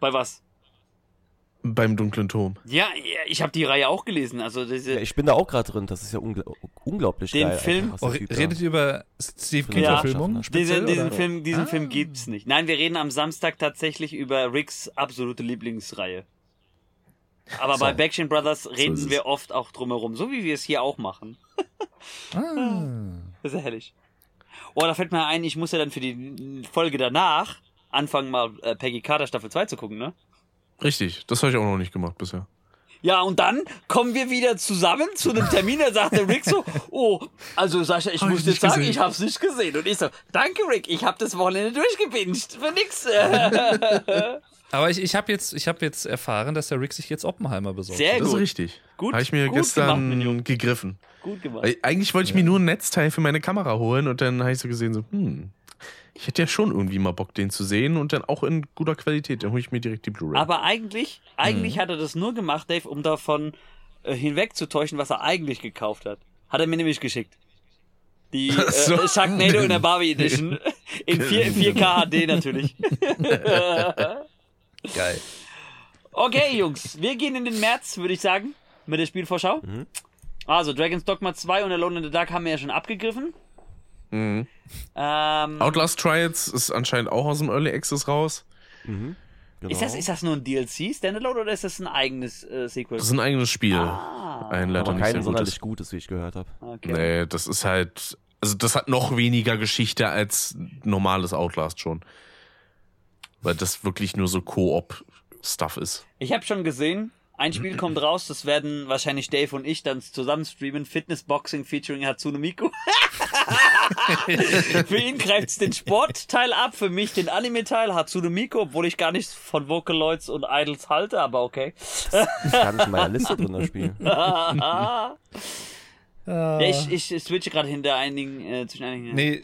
A: Bei was?
D: Beim dunklen Turm.
A: Ja, ich habe die Reihe auch gelesen. Also diese,
B: Ja, ich bin da auch gerade drin. Das ist ja ungl unglaublich
A: Den
B: geil.
A: Film-
C: Oh, redet ihr über Steve King
A: Ja. Diesen
C: oder?
A: Film, diesen
C: Ah.
A: Film gibt's nicht. Nein, wir reden am Samstag tatsächlich über Ricks absolute Lieblingsreihe. Aber bei Backstreet Brothers reden
D: es.
A: wir oft auch drumherum, so wie wir es hier auch machen.
C: Ah.
A: Das ist ja herrlich. Oh, da fällt mir ein, ich muss ja dann für die Folge danach anfangen, mal äh, Peggy Carter Staffel 2 zu gucken, ne?
D: Richtig, das habe ich auch noch nicht gemacht bisher.
A: Ja, und dann kommen wir wieder zusammen zu einem Termin, da sagt der Rick so, oh, also Sascha, ich
D: Hab
A: muss
D: ich
A: dir sagen,
D: gesehen.
A: ich hab's nicht gesehen. Und ich so, danke Rick, ich hab das Wochenende durchgebinged, für nix.
C: Aber ich, ich habe jetzt, ich hab jetzt erfahren, dass der Rick sich jetzt Oppenheimer besorgt.
A: Sehr
D: Das ist
A: gut,
D: richtig.
A: Gut-
D: Habe ich mir
A: gut gemacht,
D: gestern
A: Junge.
D: gegriffen.
A: gut gemacht.
D: Weil Eigentlich wollte ich mir nur ein Netzteil für meine Kamera holen und dann habe ich so gesehen, so, hm, ich hätte ja schon irgendwie mal Bock, den zu sehen und dann auch in guter Qualität. Dann hole ich mir direkt die Blu-ray.
A: Aber eigentlich, eigentlich hat er das nur gemacht, Dave, um davon äh, hinwegzutäuschen, was er eigentlich gekauft hat. Hat er mir nämlich geschickt. Die
D: so.
A: äh, Sharknado in der Barbie Edition. In 4, 4K HD natürlich.
C: Geil.
A: Okay, Jungs, wir gehen in den März, würde ich sagen, mit der Spielvorschau. Also, Dragon's Dogma 2 und Alone in the Dark haben wir ja schon abgegriffen.
D: Mhm.
A: Ähm,
D: Outlast Trials ist anscheinend auch aus dem Early Access raus.
B: Genau.
A: ist, das, ist das nur ein DLC, Standalone, oder ist das ein eigenes äh, Sequel?
D: Das ist ein eigenes Spiel.
A: Ah.
D: ein leider
B: Aber
D: nicht
B: kein
D: sehr
B: sonderlich
D: gutes.
B: gutes, wie ich gehört habe.
A: Okay.
D: Nee, das ist halt. Also, das hat noch weniger Geschichte als normales Outlast schon. Weil das wirklich nur so Koop-Stuff ist.
A: Ich habe schon gesehen, ein Spiel kommt raus, das werden wahrscheinlich Dave und ich dann zusammen streamen. Fitness Boxing featuring Hatsune Miku. für ihn greift's den Sportteil ab, für mich den Anime-Teil, Hatsune Miku, obwohl ich gar nichts von Vocaloids und Idols halte, aber okay.
B: Ich kann nicht in meiner Liste drin das Spiel.
A: ja, ich, ich switche gerade hinter einigen, äh, zwischen einigen.
C: Nee,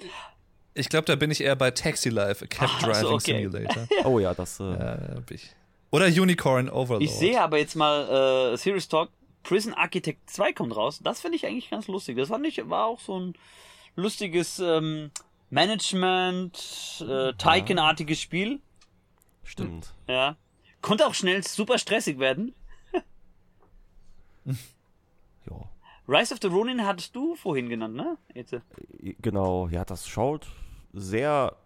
C: ich glaube, da bin ich eher bei Taxi Life, a Cab
A: Ach so,
C: Driving
A: okay.
C: Simulator.
B: Oh ja, das. Äh,
C: Ja, bin ich. Oder Unicorn Overlord.
A: Ich sehe aber jetzt mal äh, Serious Talk, Prison Architect 2 kommt raus. Das finde ich eigentlich ganz lustig. Das fand ich, war auch so ein lustiges ähm, Management, äh, Tycoon-artiges Spiel.
B: Stimmt.
A: Ja. Konnte auch schnell super stressig werden.
B: Ja.
A: Rise of the Ronin hattest du vorhin genannt, ne? Jetzt.
B: Genau, ja, das schaut sehr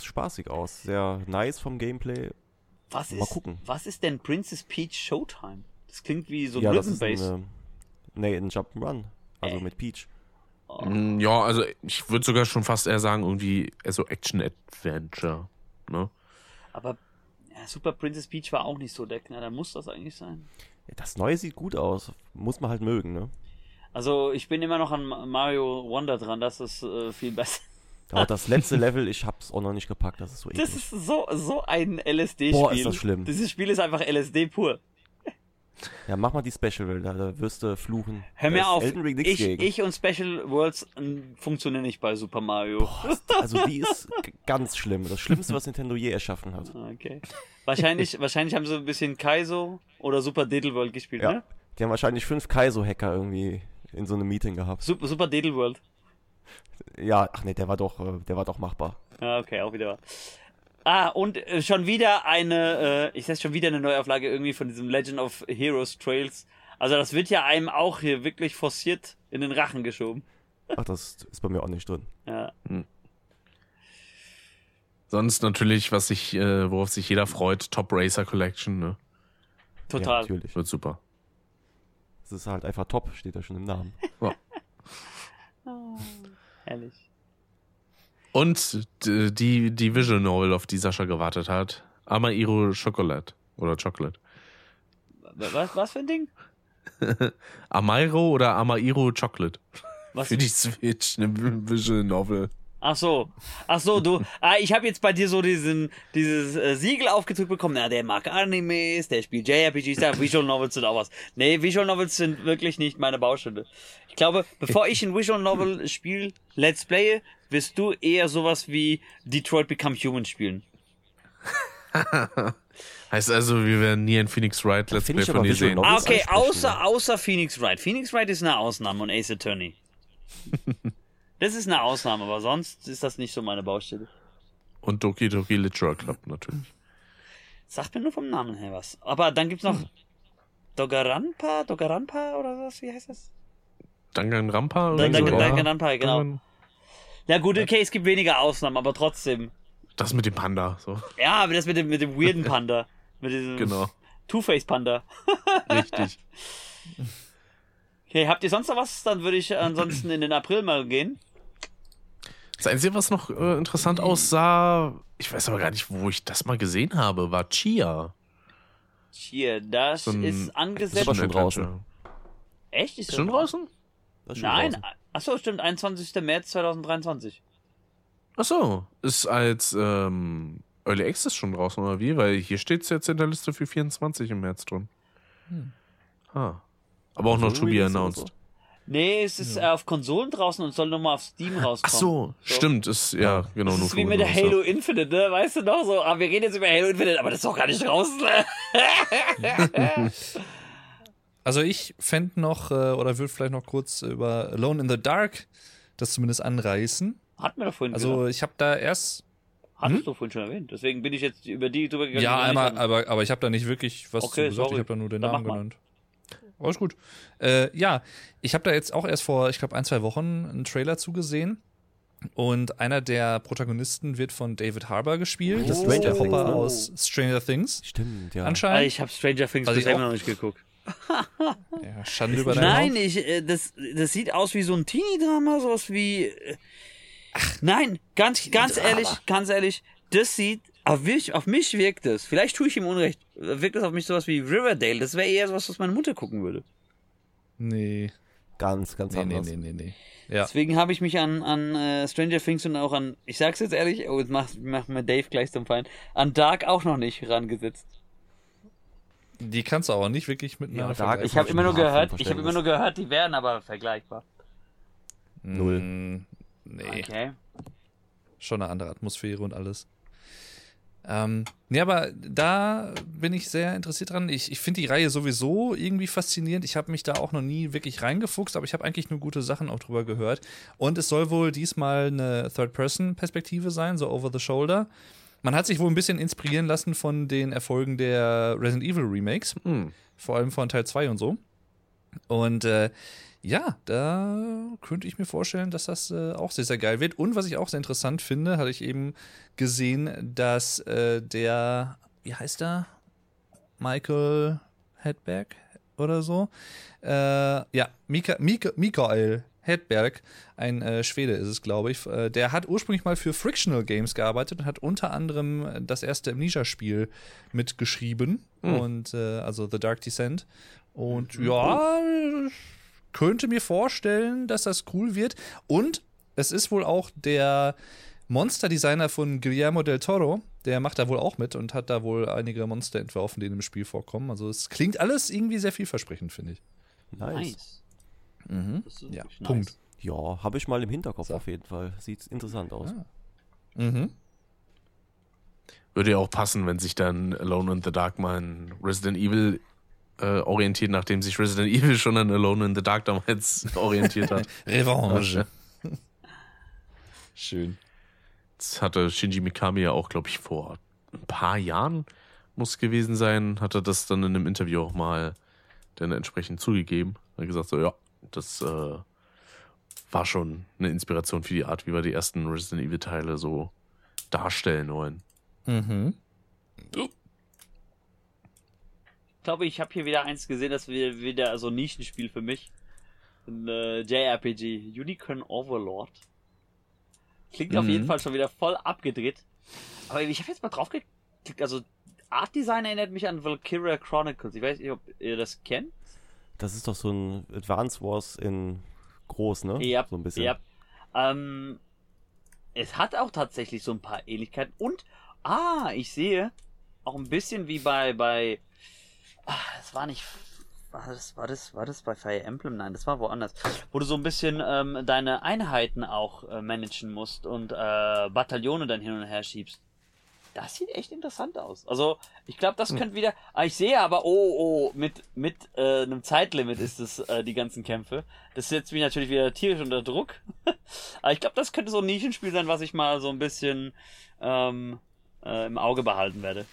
B: spaßig aus. Sehr nice vom Gameplay.
A: Was
B: Mal
A: ist,
B: gucken.
A: was ist denn Princess Peach Showtime? Das klingt wie so ein
B: ja, das
A: Rhythm
B: ist ein,
A: Bass.
B: äh, nee, ein Jump'n'Run. Also mit Peach.
D: Mm, Ja, also ich würde sogar schon fast eher sagen, irgendwie so Action-Adventure. Ne?
A: Aber ja, Super Princess Peach war auch nicht so der Knaller. Muss das eigentlich sein?
B: Ja, das Neue sieht gut aus. Muss man halt mögen, ne?
A: Also ich bin immer noch an Ma- Mario Wonder dran, das ist äh, viel besser.
B: Aber das letzte Level, ich hab's auch noch nicht gepackt. Das ist so
A: Das
B: eklig.
A: ist so, so ein LSD-Spiel.
B: Boah, ist das schlimm.
A: Dieses Spiel ist einfach LSD pur.
B: Ja, mach mal die Special Welt, da, wirst du fluchen.
A: Hör mir auf, ich, ich und Special Worlds äh, funktionieren nicht bei Super Mario.
B: Also die ist ganz schlimm. Das Schlimmste, was Nintendo je erschaffen hat.
A: Okay. Wahrscheinlich, wahrscheinlich haben sie ein bisschen Kaizo oder Super Diddle World gespielt,
B: Ja.
A: ne?
B: Die haben wahrscheinlich fünf Kaizo-Hacker irgendwie in so einem Meeting gehabt.
A: Super, Super Diddle World.
B: Ja, ach nee, der war doch, äh, der war doch machbar.
A: Ja, okay, auch wieder. Ah, und äh, schon wieder eine, äh, ich sag schon wieder eine Neuauflage irgendwie von diesem Legend of Heroes Trails. Also das wird ja einem auch hier wirklich forciert in den Rachen geschoben.
B: Ach, das ist bei mir auch nicht drin.
A: Ja.
D: Sonst natürlich, was sich, äh, worauf sich jeder freut, Top Racer Collection, ne?
B: Ja,
A: Total.
B: natürlich.
D: Wird super.
B: Es ist halt einfach top, steht da schon im Namen.
A: Herrlich.
D: Und die, die Visual Novel, auf die Sascha gewartet hat, Amairo Chocolate oder Chocolate.
A: Was, was für ein Ding?
D: Amairo oder Amairo Chocolate.
A: Was?
D: Für die Switch, eine Visual Novel.
A: Ach so. Ach so, du. Ah, ich habe jetzt bei dir so diesen dieses äh, Siegel aufgedrückt bekommen. Na, der mag Animes, der spielt JRPGs, ja, Visual Novels sind auch was. Nee, Visual Novels sind wirklich nicht meine Baustelle. Ich glaube, bevor ich ein Visual Novel Spiel Let's Play, wirst du eher sowas wie Detroit Become Human spielen.
D: Heißt also, wir werden nie ein Phoenix Wright Let's Play von dir sehen.
A: Ah, okay, außer, außer Phoenix Wright. Phoenix Wright ist eine Ausnahme und Ace Attorney. Das ist eine Ausnahme, aber sonst ist das nicht so meine Baustelle.
D: Und Doki Doki Literature Club natürlich.
A: Sagt mir nur vom Namen her was. Aber dann gibt's noch Dogaranpa, Dogaranpa oder was? Wie heißt das?
D: Danganronpa oder
A: Dangan-
D: so?
A: Danganronpa, genau.
D: Dangan-
A: Ja gut, okay, es gibt weniger Ausnahmen, aber trotzdem.
D: Das mit dem Panda, so.
A: Ja, aber das mit dem, mit dem weirden Panda. mit diesem
D: Genau.
A: Two-Face-Panda.
D: Richtig.
A: Okay, habt ihr sonst noch was? Dann würde ich ansonsten in den April mal gehen.
D: Das Einzige, was noch äh, interessant aussah, ich weiß aber gar nicht, wo ich das mal gesehen habe, war Chia.
A: Hier, das
D: So ein
A: ist angesetzt.
B: aber schon draußen.
A: Echt? Ist
D: Ist schon draußen?
B: Ist schon
A: Nein.
B: draußen.
A: Achso, stimmt, 21. März 2023.
D: Ach so, ist als ähm, Early Access schon draußen oder wie? Weil hier steht es jetzt in der Liste für 24 im März drin. Ah. Aber auch noch
B: Also
D: to be announced.
B: so?
A: Nee, es ist äh, auf Konsolen draußen und soll nochmal auf Steam rauskommen.
D: Ach so, stimmt, ist ja genau
A: Das
D: nur
A: ist wie mit der Halo Infinite, ne? Weißt du noch so? Aber wir reden jetzt über Halo Infinite, aber das ist doch gar nicht draußen.
C: Also ich fände noch, äh, oder würde vielleicht noch kurz über Alone in the Dark das zumindest anreißen.
A: Hatten wir doch vorhin
C: Also
A: gesagt.
C: ich habe da erst,
A: Hattest du vorhin schon erwähnt. Deswegen bin ich jetzt über die drüber gegangen.
C: ja einmal, aber, aber ich habe da nicht wirklich was
A: Okay,
C: zu gesagt,
A: sorry.
C: ich habe da nur den
A: Dann
C: Namen genannt. Alles gut. Äh, ja, ich habe da jetzt auch erst vor, ich glaube, ein, zwei Wochen einen Trailer zugesehen. Und einer der Protagonisten wird von David Harbour gespielt. Das ist
B: Stranger
C: der
B: Things,
C: Hopper
B: ne?
C: aus Stranger Things.
B: Stimmt, ja.
A: Ah,
C: Anscheinend.
A: ich habe Stranger Things
C: Was
A: bisher noch nicht geguckt.
C: Ja, Schande über dein
A: Nein, ich, äh, das, das sieht aus wie so ein Teenie-Drama, sowas wie. Äh, nein, ganz, ganz ehrlich, ganz ehrlich, das sieht. Auf mich, auf mich wirkt es. Vielleicht tue ich ihm Unrecht. Wirkt es auf mich sowas wie Riverdale. Das wäre eher sowas, was meine Mutter gucken würde.
C: Nee.
B: ganz, ganz
C: Nee, nee,
B: anders.
C: nee, nee, nee. Ja.
A: Deswegen habe ich mich an, an äh, Stranger Things und auch an, ich sag's jetzt ehrlich, oh, jetzt macht, macht mir Dave gleich zum Feind, an Dark auch noch nicht rangesetzt.
C: Die kannst du aber nicht wirklich miteinander
B: Ja, Dark.
A: Ich habe immer nur gehört, ich habe immer nur gehört, die wären aber vergleichbar.
B: Null.
C: Mm, Nee,
A: Okay.
C: schon eine andere Atmosphäre und alles. Ähm, nee, aber da bin ich sehr interessiert dran. Ich, ich finde die Reihe sowieso irgendwie faszinierend. Ich habe mich da auch noch nie wirklich reingefuchst, aber ich habe eigentlich nur gute Sachen auch drüber gehört. Und es soll wohl diesmal eine Third-Person-Perspektive sein, so over the shoulder. Man hat sich wohl ein bisschen inspirieren lassen von den Erfolgen der Resident Evil Remakes,
D: Hm.
C: vor allem von Teil 2 und so. Und äh, ja, da könnte ich mir vorstellen, dass das äh, auch sehr, sehr geil wird. Und was ich auch sehr interessant finde, hatte ich eben gesehen, dass äh, der, wie heißt er? Michael Hedberg oder so? Äh, ja, Mika, Mika, Mikael Hedberg, ein äh, Schwede ist es, glaube ich. Äh, der hat ursprünglich mal für Frictional Games gearbeitet und hat unter anderem das erste Amnesia-Spiel mitgeschrieben. Und äh, also The Dark Descent. Und ja, könnte mir vorstellen, dass das cool wird. Und es ist wohl auch der Monster-Designer von Guillermo del Toro. Der macht da wohl auch mit und hat da wohl einige Monster entworfen, die in dem Spiel vorkommen. Also es klingt alles irgendwie sehr vielversprechend, finde ich.
B: Nice.
C: Mhm. Ja,
A: nice.
C: Punkt.
B: Ja, habe ich mal im Hinterkopf auf jeden Fall. Sieht interessant aus.
C: Ah. Mhm.
D: Würde ja auch passen, wenn sich dann Alone in the Dark mal an Resident Evil äh, orientiert, nachdem sich Resident Evil schon an Alone in the Dark damals orientiert hat.
C: Revanche. Schön.
D: Das hatte Shinji Mikami ja auch, glaube ich, vor ein paar Jahren muss es gewesen sein, hat er das dann in einem Interview auch mal dann entsprechend zugegeben. Er hat gesagt so, ja, das äh, war schon eine Inspiration für die Art, wie wir die ersten Resident Evil Teile so darstellen wollen.
C: Mhm.
A: Ich glaube, ich habe hier wieder eins gesehen, das wäre wieder so ein Nischenspiel für mich. Ein äh, JRPG, Unicorn Overlord. Klingt auf
C: Mhm.
A: jeden Fall schon wieder voll abgedreht. Aber ich habe jetzt mal drauf geklickt, also Art Design erinnert mich an Valkyria Chronicles. Ich weiß nicht, ob ihr das kennt.
B: Das ist doch so ein Advance Wars in groß, ne?
A: Ja,
B: So ein bisschen.
A: Ja. Ähm, es hat auch tatsächlich so ein paar Ähnlichkeiten. Und, ah, ich sehe auch ein bisschen wie bei, bei, ah, das war nicht, war das, war das, war das bei Fire Emblem? Nein, das war woanders. Wo du so ein bisschen ähm, deine Einheiten auch äh, managen musst und äh, Bataillone dann hin und her schiebst. Das sieht echt interessant aus. Also, ich glaube, das könnte wieder. Ah, ich sehe aber, oh, oh, mit, mit äh, einem Zeitlimit ist es, äh, die ganzen Kämpfe. Das setzt mich natürlich wieder tierisch unter Druck. aber ich glaube, das könnte so ein Nischenspiel sein, was ich mal so ein bisschen ähm, äh, im Auge behalten werde.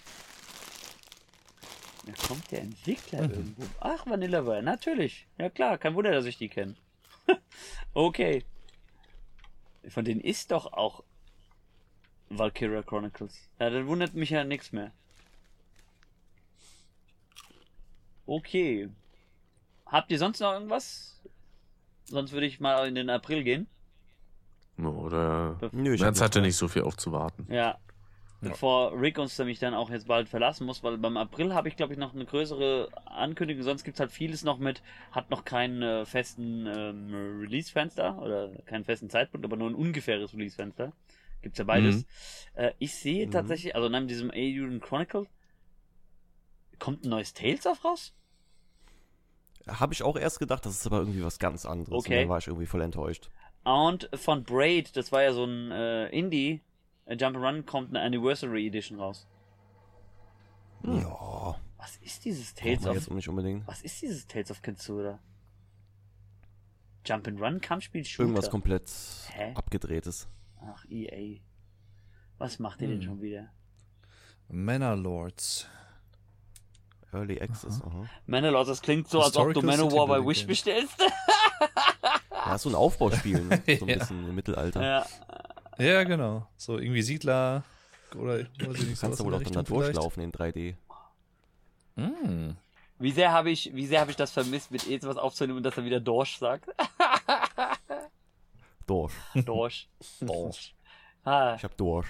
A: Da kommt der Entwickler irgendwo. Ach, Vanillaware, natürlich. Ja klar, kein Wunder, dass ich die kenne. okay. Von denen ist doch auch Valkyria Chronicles. Ja, dann wundert mich ja nichts mehr. Okay. Habt ihr sonst noch irgendwas? Sonst würde ich mal in den April gehen.
D: Oder
B: Nö, ich
D: hatte nicht so viel aufzuwarten.
A: Ja. Bevor Rick uns nämlich dann auch jetzt bald verlassen muss, weil beim April habe ich glaube ich noch eine größere Ankündigung. Sonst gibt's halt vieles noch mit, hat noch keinen äh, festen ähm, Release-Fenster oder keinen festen Zeitpunkt, aber nur ein ungefähres Release-Fenster. Gibt's ja beides.
D: Mhm.
A: Äh, ich sehe
B: Mhm.
A: tatsächlich, also neben diesem Alien Chronicle, kommt ein neues Tales of raus?
B: Habe ich auch erst gedacht, das ist aber irgendwie was ganz anderes.
A: Okay.
B: Und dann war ich irgendwie voll enttäuscht.
A: Und von Braid, das war ja so ein äh, Indie, Jump'n'Run, kommt eine Anniversary Edition raus.
B: Ja,
A: Was ist dieses Tales of
B: jetzt nicht unbedingt.
A: Was ist dieses Tales of Katsura? Jump and Run, Kampfspiel, Shooter.
B: Irgendwas komplett
A: Hä?
B: abgedrehtes.
A: Ach, EA. Was macht ihr
B: Hm.
A: denn schon wieder?
C: Manor-Lords.
B: Early Access, aha.
A: Manowar, das klingt so, als ob du Manowar bei Wish bestellst.
B: Ja, so ein Aufbauspiel, ne? so ein
C: Ja.
B: bisschen im Mittelalter.
A: ja.
C: Ja, genau. So irgendwie Siedler oder weiß ich nicht,
B: Du kannst da
C: in
B: wohl
C: der
B: auch
C: Richtung vielleicht.
B: durchlaufen in 3D.
C: Mm.
A: Wie sehr habe ich, wie sehr habe ich das vermisst, mit jetzt was aufzunehmen und dass er wieder Dorsch sagt?
B: Dorsch.
A: Dorsch. Dorsch. Ah,
B: Ich hab Dorsch.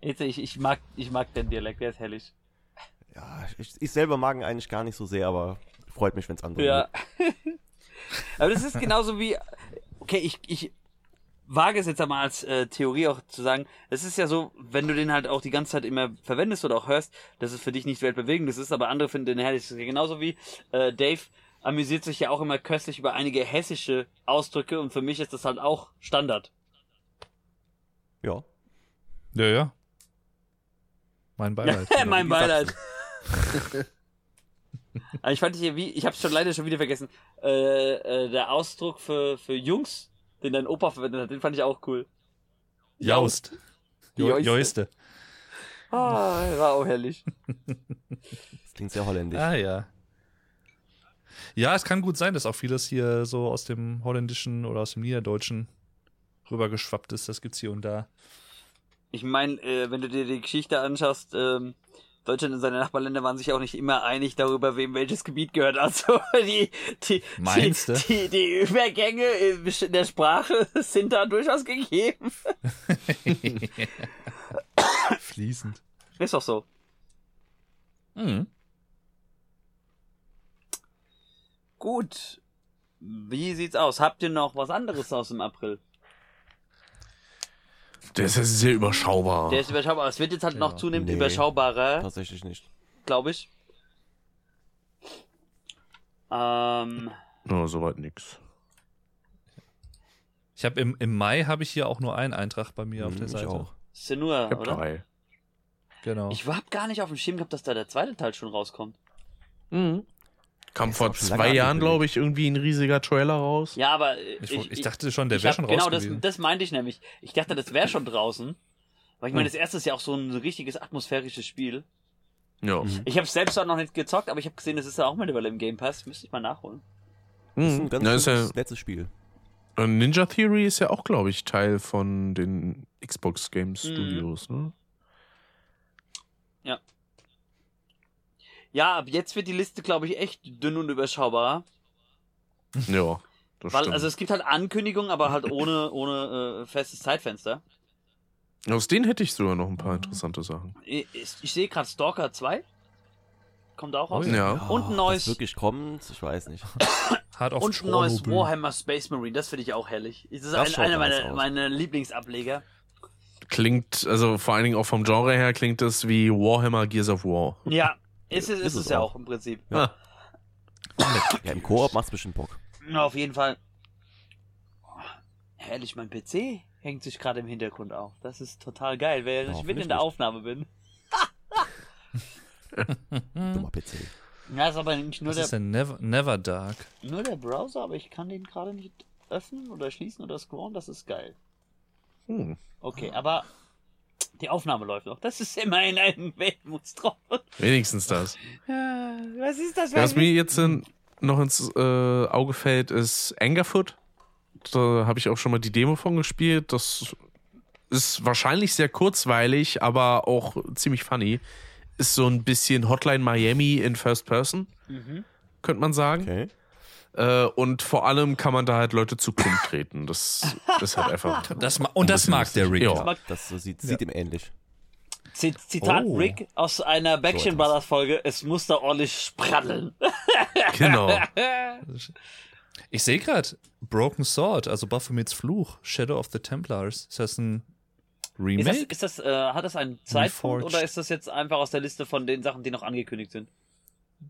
A: jetzt, ich, ich mag, ich mag den Dialekt, der ist hellisch.
B: Ja, ich, ich selber mag ihn eigentlich gar nicht so sehr, aber freut mich, wenn es andere
A: Ja. Aber das ist genauso wie, okay, ich, ich wage es jetzt einmal als äh, Theorie auch zu sagen, es ist ja so, wenn du den halt auch die ganze Zeit immer verwendest oder auch hörst, dass es für dich nicht weltbewegend ist, aber andere finden den herrlich. Genauso wie äh, Dave amüsiert sich ja auch immer köstlich über einige hessische Ausdrücke und für mich ist das halt auch Standard.
B: Ja.
C: Ja, ja. Mein Beileid.
A: mein Beileid. Ich fand hier wie, ich hab's schon leider schon wieder vergessen, äh, äh, der Ausdruck für, für Jungs, den dein Opa verwendet hat, den fand ich auch cool.
C: Jaust. Jo
A: Joiste.
C: Joiste.
A: Ah, war auch herrlich.
B: Das klingt sehr holländisch.
C: Ah, ja. Ja, es kann gut sein, dass auch vieles hier so aus dem Holländischen oder aus dem Niederdeutschen rübergeschwappt ist. Das gibt's hier und da.
A: Ich meine, äh, wenn du dir die Geschichte anschaust, ähm, Deutschland und seine Nachbarländer waren sich auch nicht immer einig darüber, wem welches Gebiet gehört. Also die, die, die, die, die Übergänge in der Sprache sind da durchaus gegeben.
C: Fließend.
A: Ist doch so.
C: Mhm.
A: Gut. Wie sieht's aus? Habt ihr noch was anderes aus dem April?
D: Der ist ja sehr überschaubar.
A: Der ist überschaubar. Es wird jetzt halt noch zunehmend
B: Nee.
A: überschaubarer,
B: Tatsächlich nicht.
A: glaube ich. Ähm,
D: Ja, soweit nix.
C: Ich habe im, im Mai habe ich hier auch nur einen Eintrag bei mir auf
B: Hm,
C: der
B: ich
C: Seite.
B: auch.
A: Senua,
D: Ich hab
A: oder?
D: drei.
C: Genau.
A: Ich hab gar nicht auf dem Schirm gehabt, dass da der zweite Teil schon rauskommt.
D: Mhm. Kam vor zwei Jahren, glaube ich, irgendwie ein riesiger Trailer raus.
A: Ja, aber äh,
C: ich, ich, dachte schon, der
A: ich
C: wäre schon
A: Genau,
C: raus
A: das,
C: gewesen.
A: das meinte ich nämlich. Ich dachte, das wäre schon draußen. Weil ich meine,
C: Hm.
A: das erste ist ja auch so ein richtiges atmosphärisches Spiel.
D: Ja.
B: Mhm.
A: Ich habe selbst auch noch nicht gezockt, aber ich habe gesehen, das ist ja auch mittlerweile im Game Pass. Müsste ich mal nachholen.
B: Das ist ein
D: Mhm.
B: ganz
D: Ja, ist ja,
B: nettes Spiel.
D: äh, Ninja Theory ist ja auch, glaube ich, Teil von den Xbox Game
A: Mhm.
D: Studios, ne?
A: Ja, ab jetzt wird die Liste, glaube ich, echt dünn und überschaubar.
D: Ja. Das
A: Weil,
D: stimmt.
A: also es gibt halt Ankündigungen, aber halt ohne, ohne äh, festes Zeitfenster.
D: Aus denen hätte ich sogar noch ein paar interessante Sachen.
A: Ich, ich, ich sehe gerade Stalker 2. Kommt auch raus.
C: Oh
D: Ja.
A: Und ein neues-
B: Das wirklich kommt, ich weiß nicht.
C: Hard of
A: Und ein neues. Warhammer Space Marine, das finde ich auch herrlich. Das ist
B: Das
A: ein, einer meiner, meiner Lieblingsableger.
D: Klingt, also vor allen Dingen auch vom Genre her, klingt das wie Warhammer Gears of War.
A: Ja, ist, es, ist,
B: Ist
A: es
B: es
A: ja
B: auch.
A: auch im Prinzip.
D: Ja.
B: Ja, im Koop macht's bestimmt Bock.
A: Na, auf jeden Fall. Oh, herrlich, mein PC hängt sich gerade im Hintergrund auf. Das ist total geil, weil ich
B: hoffentlich
A: mit in der. Aufnahme bin.
B: Dummer PC.
A: Ja, ist aber nicht nur
C: Was
A: der,
C: ist denn Never, Never Dark?
A: nur der Browser, aber ich kann den gerade nicht öffnen oder schließen oder scrollen. Das ist geil.
D: Hm.
A: Okay, aber die Aufnahme läuft noch. Das ist immerhin ein Wermutstropfen.
D: Wenigstens das.
A: Ja, Was ist das?
D: Ja, was mir jetzt äh, noch ins äh, Auge fällt, ist Angerfoot. Da habe ich auch schon mal die Demo von gespielt. Das ist wahrscheinlich sehr kurzweilig, aber auch ziemlich funny. Ist so ein bisschen Hotline Miami in First Person,
A: Mhm.
D: könnte man sagen.
B: Okay.
D: Äh, und vor allem kann man da halt Leute zu Klump treten. Das ist halt einfach.
C: Das, ma- und das mag der Rick.
D: Ja.
B: Ja, das sieht, sieht ihm ähnlich.
A: Z Zitat
C: Oh.
A: Rick aus einer Backstreet
B: etwas.
A: Brothers Folge: Es muss da ordentlich spraddeln.
D: Genau.
C: Ich sehe gerade Broken Sword, also Baphomets Fluch, Shadow of the Templars. Ist das ein
A: Ist das,
C: Remake?
A: ist das, äh, hat das einen Zeitpunkt
C: Reforged.
A: oder ist das jetzt einfach aus der Liste von den Sachen, die noch angekündigt sind?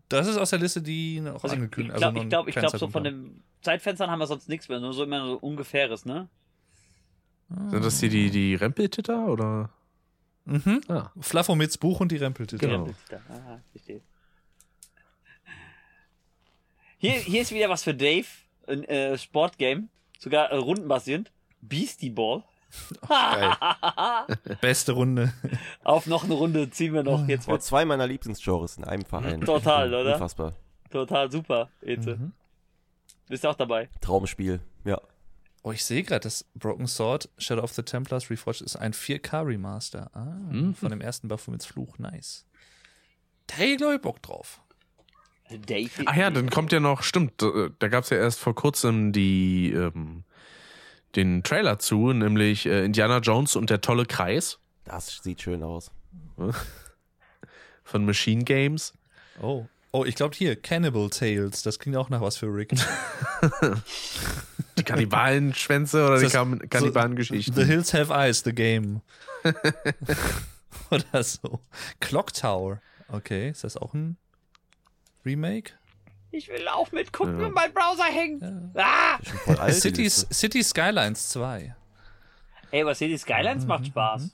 C: Das ist aus der Liste, die noch
A: Also ich
C: angekündigt
A: glaube,
C: also
A: ich glaube, ich
C: keinen
A: glaub, so von den Zeitfenstern haben wir sonst nichts mehr, nur so immer so ungefähres, ne?
D: Sind das hier die, die Rempeltitter oder?
C: Mhm.
D: Ah.
C: Flaffomits Buch und die Rempeltitte.
D: Genau.
A: Ja, aha, verstehe. Hier, hier ist wieder was für Dave, ein äh, Sportgame, sogar äh, rundenbasierend. Beastie Ball.
C: Geil. Beste Runde.
A: Auf noch eine Runde ziehen wir noch jetzt mit.
B: zwei meiner Lieblingsgenres in einem Verein.
A: Total, oder?
B: Unfassbar.
A: Total super, Eze.
C: Mhm.
A: Bist du auch dabei?
B: Traumspiel. Ja.
C: Oh, ich sehe gerade, das Broken Sword, Shadow of the Templars Reforged ist ein 4K-Remaster. Ah,
A: Mhm.
C: von dem ersten Baphomets Fluch. Nice. Da hätte ich, glaube ich, Bock drauf.
D: Ach ja, dann kommt ja noch, stimmt, äh, da gab es ja erst vor kurzem die, ähm, den Trailer zu, nämlich äh, Indiana Jones und der tolle Kreis
B: Das sieht schön aus.
D: von Machine Games.
C: Oh. Oh, ich glaube hier, Cannibal Tales. Das klingt auch nach was für Rick.
D: Die Kannibalenschwänze oder die
C: Das- The
D: Kannibalengeschichten?
C: Hills Have Eyes, the game. Oder so. Clock Tower. Okay, ist das auch ein Remake?
A: Ich will auch mitgucken,
D: Ja.
A: wenn mein Browser hängt. Ah!
B: Schon voll alt.
C: Cities. City Skylines 2.
A: Ey, was City Skylines macht Spaß.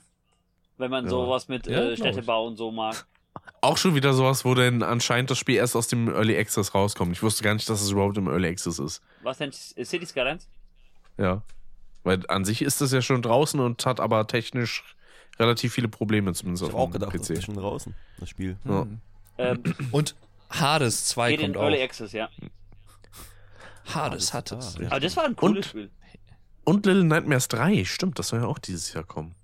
A: Wenn man sowas mit
C: Mhm, Ja,
A: äh. Städtebau und so mag.
D: Auch schon wieder sowas, wo denn anscheinend das Spiel erst aus dem Early Access rauskommt. Ich wusste gar nicht, dass es überhaupt im Early Access ist.
A: Was denn? äh, City Skylines?
D: Ja. Weil an sich ist es ja schon draußen und hat aber technisch relativ viele Probleme, zumindest
B: Ich
D: auf
B: habe auch
D: dem
B: gedacht, das ist
D: PC.
B: schon draußen, das Spiel.
D: Ja.
A: Ähm,
C: Und Hades 2
A: geht in
C: kommt
A: Early
C: auch.
A: Access, ja.
C: Hades hat es.
B: Ah, ja.
A: Aber das war ein cooles
D: Und-
A: Spiel.
D: Und Little Nightmares 3, stimmt, das soll ja auch dieses Jahr kommen.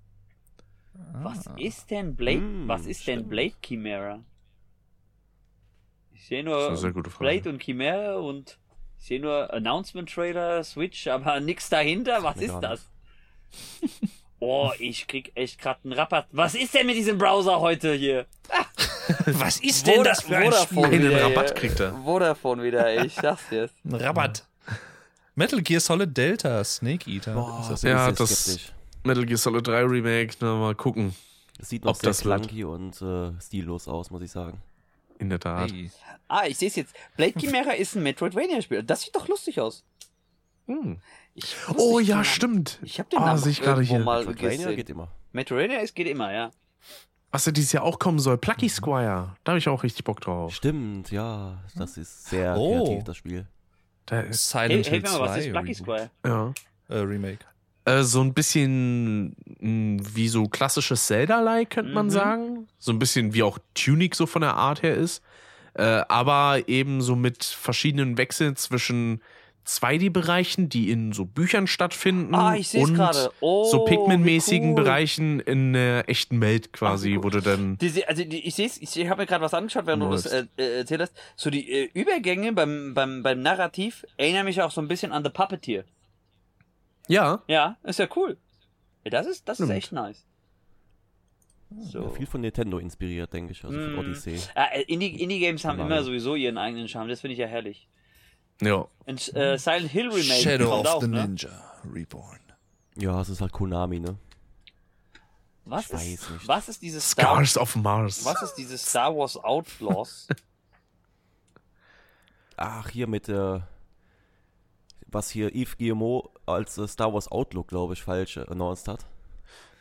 A: Was ist denn Blade?
B: Hm,
A: was ist denn
B: stimmt.
A: Blade Chimera? Ich sehe
D: Das ist
A: nur
D: eine sehr gute Frage.
A: Blade und Chimera und ich sehe nur Announcement Trailer, Switch, aber nix dahinter. Was ist das? Oh, ich krieg echt gerade einen Rabatt. Was ist denn mit diesem Browser heute hier?
C: Was ist
A: Voda- Vodafone
D: Einen
A: wieder
D: Rabatt
A: hier.
D: kriegt er.
A: Vodafone wieder, ich sag's dir.
C: Ein Rabatt. Metal Gear Solid Delta, Snake Eater.
B: Boah,
C: Ist das
D: ja, das-
B: skeptisch.
D: Metal Gear Solid 3 Remake, na mal gucken.
B: Das sieht noch
D: ob
B: sehr
D: das
B: clunky und äh, stillos aus, muss ich sagen.
D: In der Tat.
C: hey.
A: Ah, ich sehe es jetzt. Blade Chimera ist ein Metroidvania-Spiel. Das sieht doch lustig aus.
D: Hm.
A: Ich
D: Oh ja,
A: nicht,
D: stimmt.
A: Ich habe den
D: Ah,
A: Namen
D: ich gerade hier.
A: mal
B: Metroidvania
A: gesehen.
B: geht immer.
A: Metroidvania ist, geht immer, ja.
D: Was ja dieses Jahr auch kommen soll, Plucky Squire. Da habe ich auch richtig Bock drauf.
B: Stimmt, ja. Das ist sehr
C: Oh.
B: kreativ, das Spiel.
D: Da ist,
A: Hey,
C: Silent
A: hey
C: Hill
A: mir
C: 2
A: mal, was ist Lucky
C: Reboot.
D: ja.
A: Squire?
C: Äh, Remake.
D: Äh, so ein bisschen mh, wie so klassisches Zelda-like, könnte man
A: Mhm.
D: sagen. So ein bisschen wie auch Tunic so von der Art her ist. Äh, aber eben so mit verschiedenen Wechseln zwischen 2D-Bereichen, die in so Büchern stattfinden.
A: Ah, ich
D: und
A: gerade. Oh,
D: so Pikmin-mäßigen
A: cool.
D: Bereichen in der echten Welt quasi,
A: Ach,
D: wo du dann.
A: Diese, also die, ich sehe ich, ich habe mir gerade was angeschaut, während du das äh, äh, erzählt hast. So die äh, Übergänge beim, beim, beim Narrativ erinnern mich auch so ein bisschen an The Puppeteer.
D: Ja,
A: Ja, ist ja cool. Das ist, das ist echt nice. So.
B: Ja, viel von Nintendo inspiriert, denke ich. Also von
A: Mm.
B: Odyssey.
A: Ja, äh, Indie- Indie-Games haben immer sowieso ihren eigenen Charme, das finde ich ja herrlich.
D: Ja.
A: Und äh, Silent Hill Remake
C: Shadow
A: kommt
C: of
A: auch,
C: the
A: ne?
C: Ninja Reborn.
B: Ja, es ist halt Konami, ne?
A: Was
B: Ich weiß
A: ist,
B: nicht.
A: was ist dieses Star,
D: Scars of Mars.
A: was ist dieses Star Wars Outlaws?
B: Ach, hier mit äh, was hier Yves Guillemot als äh, Star Wars Outlook, glaube ich, falsch äh, announced hat.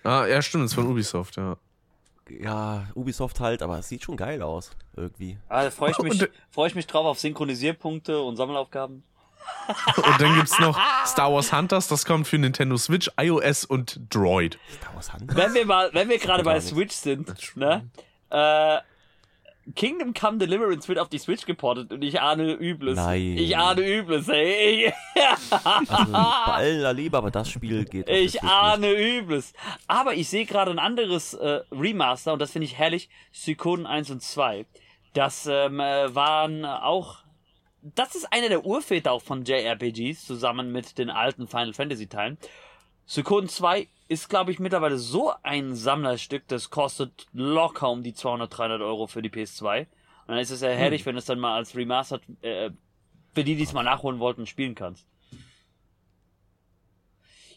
D: Ah, ja, stimmt, das ist von Ubisoft, ja.
B: Ja, Ubisoft halt, aber es sieht schon geil aus, irgendwie.
A: Ah, da freue ich, mich-
D: Und-
A: freu ich mich drauf auf Synchronisierpunkte und Sammelaufgaben.
D: Und dann gibt's noch Star Wars Hunters, das kommt für Nintendo Switch, iOS und Droid.
B: Star Wars Hand?
A: Wenn wir mal, wenn wir gerade bei. Switch sind, ne? Äh, Kingdom Come Deliverance wird auf die Switch geportet und ich ahne Übles.
B: Nein.
A: Ich ahne Übles, ey.
B: Also, bei aller Liebe, aber das Spiel geht
A: Ich ahne Übles. Aber ich sehe gerade ein anderes äh, Remaster und das finde ich herrlich. Suikoden 1 und 2. Das ähm, äh, waren auch. Das ist einer der Urväter auch von JRPGs, zusammen mit den alten Final Fantasy Teilen. Suikoden 2 ist, glaube ich, mittlerweile so ein Sammlerstück, das kostet locker um die 200, 300 Euro für die PS2. Und dann ist es ja herrlich, wenn du es dann mal als Remastered, äh, für die, die es mal nachholen wollten, spielen kannst.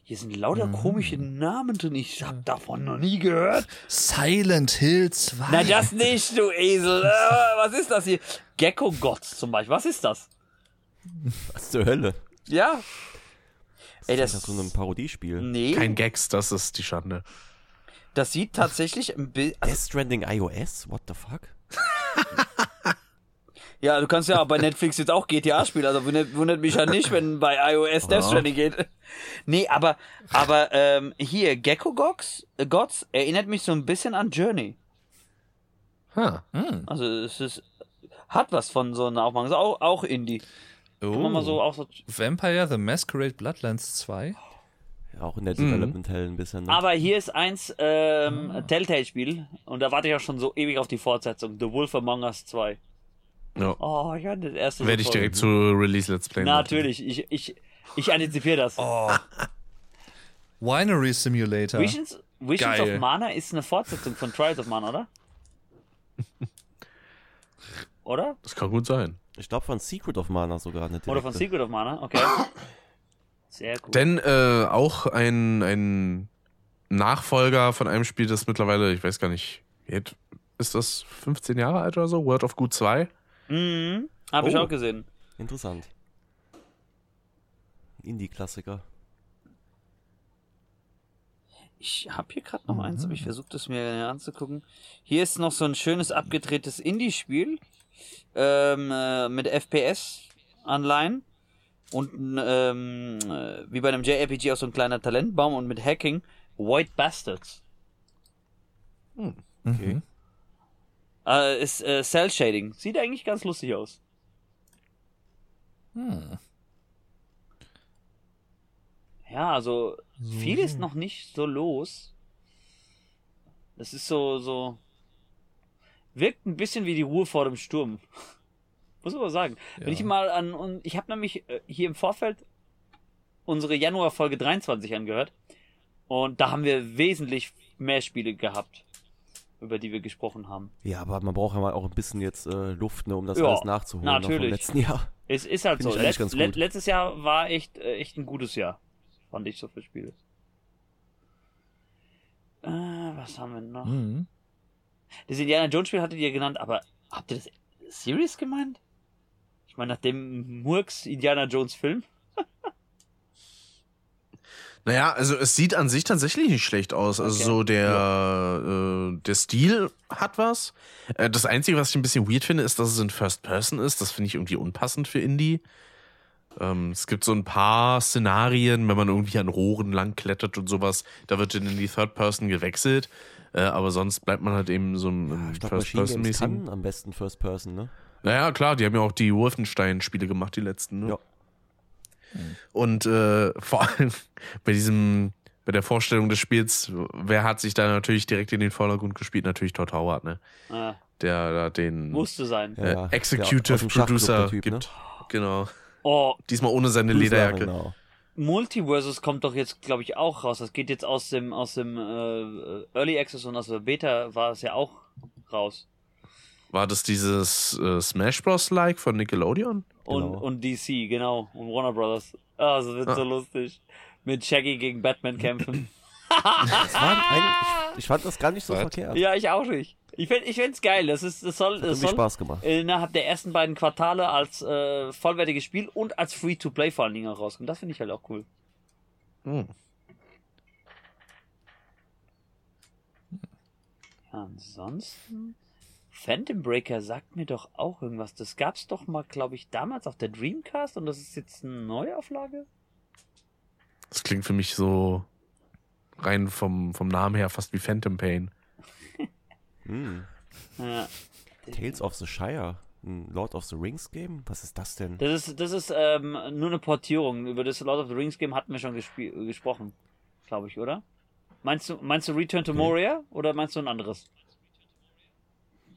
A: Hier sind lauter komische Namen drin. Ich hab davon noch nie gehört.
C: Silent Hill 2.
A: Na, das nicht, du Esel. Äh, was ist das hier? Gecko Gods zum Beispiel. Was ist das?
B: Was zur Hölle?
A: Ja. Ey,
B: Das
A: das,
B: ist so ein Parodiespiel.
A: nee,
D: Kein Gags, das ist die Schande.
A: das sieht tatsächlich ein bisschen.
B: Death Stranding iOS? What the fuck?
A: Ja, du kannst ja auch bei Netflix jetzt auch GTA spielen, also wundert, wundert mich ja nicht, wenn bei iOS Death Stranding geht. Nee, aber, aber ähm, hier, Gecko Gods, äh, Gods erinnert mich so ein bisschen an Journey.
D: Ha.
A: Also es ist, hat was von so einer Aufmachung. Ist auch, auch Indie. Kann man mal so, auch so.
C: Vampire the Masquerade Bloodlands 2.
B: Ja, auch in der Development Hell ein bisschen. Ne?
A: Aber hier ist eins, ähm, Telltale-Spiel und da warte ich auch schon so ewig auf die Fortsetzung. The Wolf Among Us 2.
D: Ja.
A: Oh, ja, das erste.
D: Werde ich direkt zu Release Let's Play. machen.
A: Natürlich, ich, ich, ich antizipiere das.
C: Oh. Winery Simulator.
A: Visions, Visions of Mana ist eine Fortsetzung von Trials of Mana, oder? oder?
D: Das kann gut sein.
B: Ich glaube von Secret of Mana sogar eine
A: Oder von
B: direkte.
A: Secret of Mana, okay. Sehr cool.
D: Denn äh, auch ein, ein Nachfolger von einem Spiel, das mittlerweile, ich weiß gar nicht, ist das 15 Jahre alt oder so? World of Good 2?
A: Mhm. Habe ich
B: Oh.
A: auch gesehen.
B: Interessant. Indie-Klassiker.
A: Ich habe hier gerade noch eins, aber ich versuche das mir anzugucken. Hier ist noch so ein schönes abgedrehtes Indie-Spiel ähm, äh, mit FPS-Anleihen und ähm, äh, wie bei einem JRPG auch so ein kleiner Talentbaum und mit Hacking. White Bastards.
B: Okay.
A: Äh, ist äh, Cell Shading. Sieht eigentlich ganz lustig aus.
C: Hm.
A: Ja, also viel ist noch nicht so los. Das ist so, so. Wirkt ein bisschen wie die Ruhe vor dem Sturm. Muss man sagen. Wenn
C: Ja.
A: ich mal an. Und ich habe nämlich äh, hier im Vorfeld unsere Januar-Folge 23 angehört. Und da haben wir wesentlich mehr Spiele gehabt, über die wir gesprochen haben.
B: Ja, aber man braucht ja mal auch ein bisschen jetzt äh, Luft, ne, um das
A: Ja,
B: alles nachzuholen noch vom
A: natürlich.
B: letzten Jahr.
A: Es ist halt
B: Find
A: so.
B: ich eigentlich
A: Let,
B: ganz
A: let,
B: gut.
A: letztes Jahr war echt, äh, echt ein gutes Jahr. Fand ich so für Spiele. Äh, was haben wir noch?
C: Mhm.
A: Das Indiana Jones Spiel hattet ihr genannt, aber habt ihr das serious gemeint? Ich meine, nach dem Murks Indiana Jones Film?
D: Naja, also es sieht an sich tatsächlich nicht schlecht aus. Also
A: Okay.
D: so der, äh, der Stil hat was. Äh, das Einzige, was ich ein bisschen weird finde, ist, dass es in First Person ist. Das finde ich irgendwie unpassend für Indie. Ähm, es gibt so ein paar Szenarien, wenn man irgendwie an Rohren lang klettert und sowas, da wird dann in die Third Person gewechselt. Äh, aber sonst bleibt man halt eben so im, im
B: Ich glaube,
D: First
B: Machine
D: Person
B: Games
D: mäßigen.
B: kann am besten First Person, ne?
D: Naja, klar, die haben ja auch die Wolfenstein-Spiele gemacht, die letzten. Ne?
B: Ja.
D: Und äh, vor allem bei diesem, bei der Vorstellung des Spiels, wer hat sich da natürlich direkt in den Vordergrund gespielt? Natürlich Todd Howard, ne?
A: Äh,
D: Der da den
A: musste sein.
B: Ja,
D: äh,
B: ja.
D: Executive Producer
B: Typ, ne?
D: gibt. Genau.
A: Oh,
D: Diesmal ohne seine Lederjacke.
B: Genau.
A: Multiversus kommt doch jetzt, glaube ich, auch raus. Das geht jetzt aus dem, aus dem äh, Early Access und aus der Beta war es ja auch raus.
D: War das dieses äh, Smash Bros-like von Nickelodeon?
A: Und,
B: Genau.
A: und DC, genau. Und Warner Brothers. Ah, das wird
D: Ah.
A: so lustig. Mit Shaggy gegen Batman kämpfen.
B: Das war ein, ich, ich fand das gar nicht so
C: Was?
B: verkehrt.
A: ja, ich auch nicht. Ich find, ich find's geil. Das ist, das soll,
B: Hat
A: das
B: irgendwie
A: soll
B: Spaß gemacht.
A: innerhalb der ersten beiden Quartale als äh, vollwertiges Spiel und als Free-to-Play vor allen Dingen auch rauskommen. Das finde ich halt auch cool.
D: Hm.
A: Ja, ansonsten. Phantom Breaker sagt mir doch auch irgendwas. Das gab's doch mal, glaube ich, damals auf der Dreamcast und das ist jetzt eine Neuauflage?
D: Das klingt für mich so rein vom, vom Namen her fast wie Phantom Pain.
B: Hm.
A: Ja.
B: Tales of the Shire. Ein Lord of the Rings Game? Was ist das denn?
A: Das ist, das ist ähm, nur eine Portierung. Über das Lord of the Rings Game hatten wir schon gesprochen, glaube ich, oder? Meinst du, meinst du Return to Moria oder meinst du ein anderes?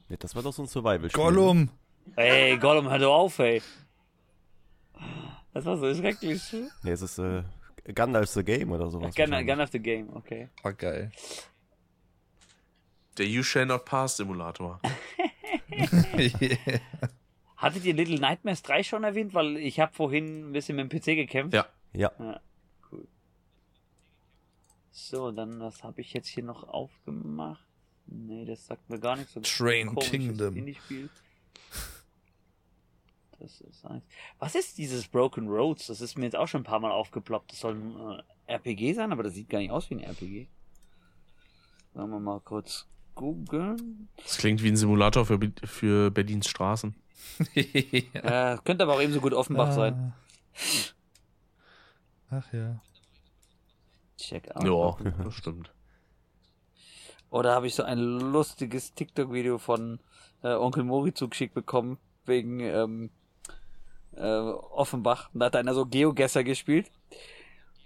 B: Nee, das war doch so ein Survival-Spiel.
C: Gollum.
A: Ey, Gollum, hör doch auf, ey. Das war so schrecklich.
B: Nee, es ist äh, Gandalf the Game oder sowas.
A: Gun of the Game, okay.
C: War geil.
D: Der You Shall Not Pass Simulator.
A: Hattet ihr Little Nightmares 3 schon erwähnt? Weil ich habe vorhin ein bisschen mit dem PC gekämpft.
D: Ja.
B: Ja.
A: So, dann was habe ich jetzt hier noch aufgemacht? Nee, das sagt mir gar nichts. So
C: Train Kingdom.
A: Indie-Spiel. Das ist eins. Was ist dieses Broken Roads? Das ist mir jetzt auch schon ein paar Mal aufgeploppt. Das soll ein äh, RPG sein, aber das sieht gar nicht aus wie ein RPG. Sagen wir mal kurz googeln.
D: Das klingt wie ein Simulator für, für Berlins Straßen.
C: ja.
A: Äh, könnte aber auch eben so gut Offenbach sein.
C: Ah. Ach ja.
A: Check out.
D: Ja, das stimmt.
A: Oder habe ich so ein lustiges TikTok-Video von äh, Onkel Mori zugeschickt bekommen, wegen ähm, äh, Offenbach. Und da hat einer so Geogesser gespielt.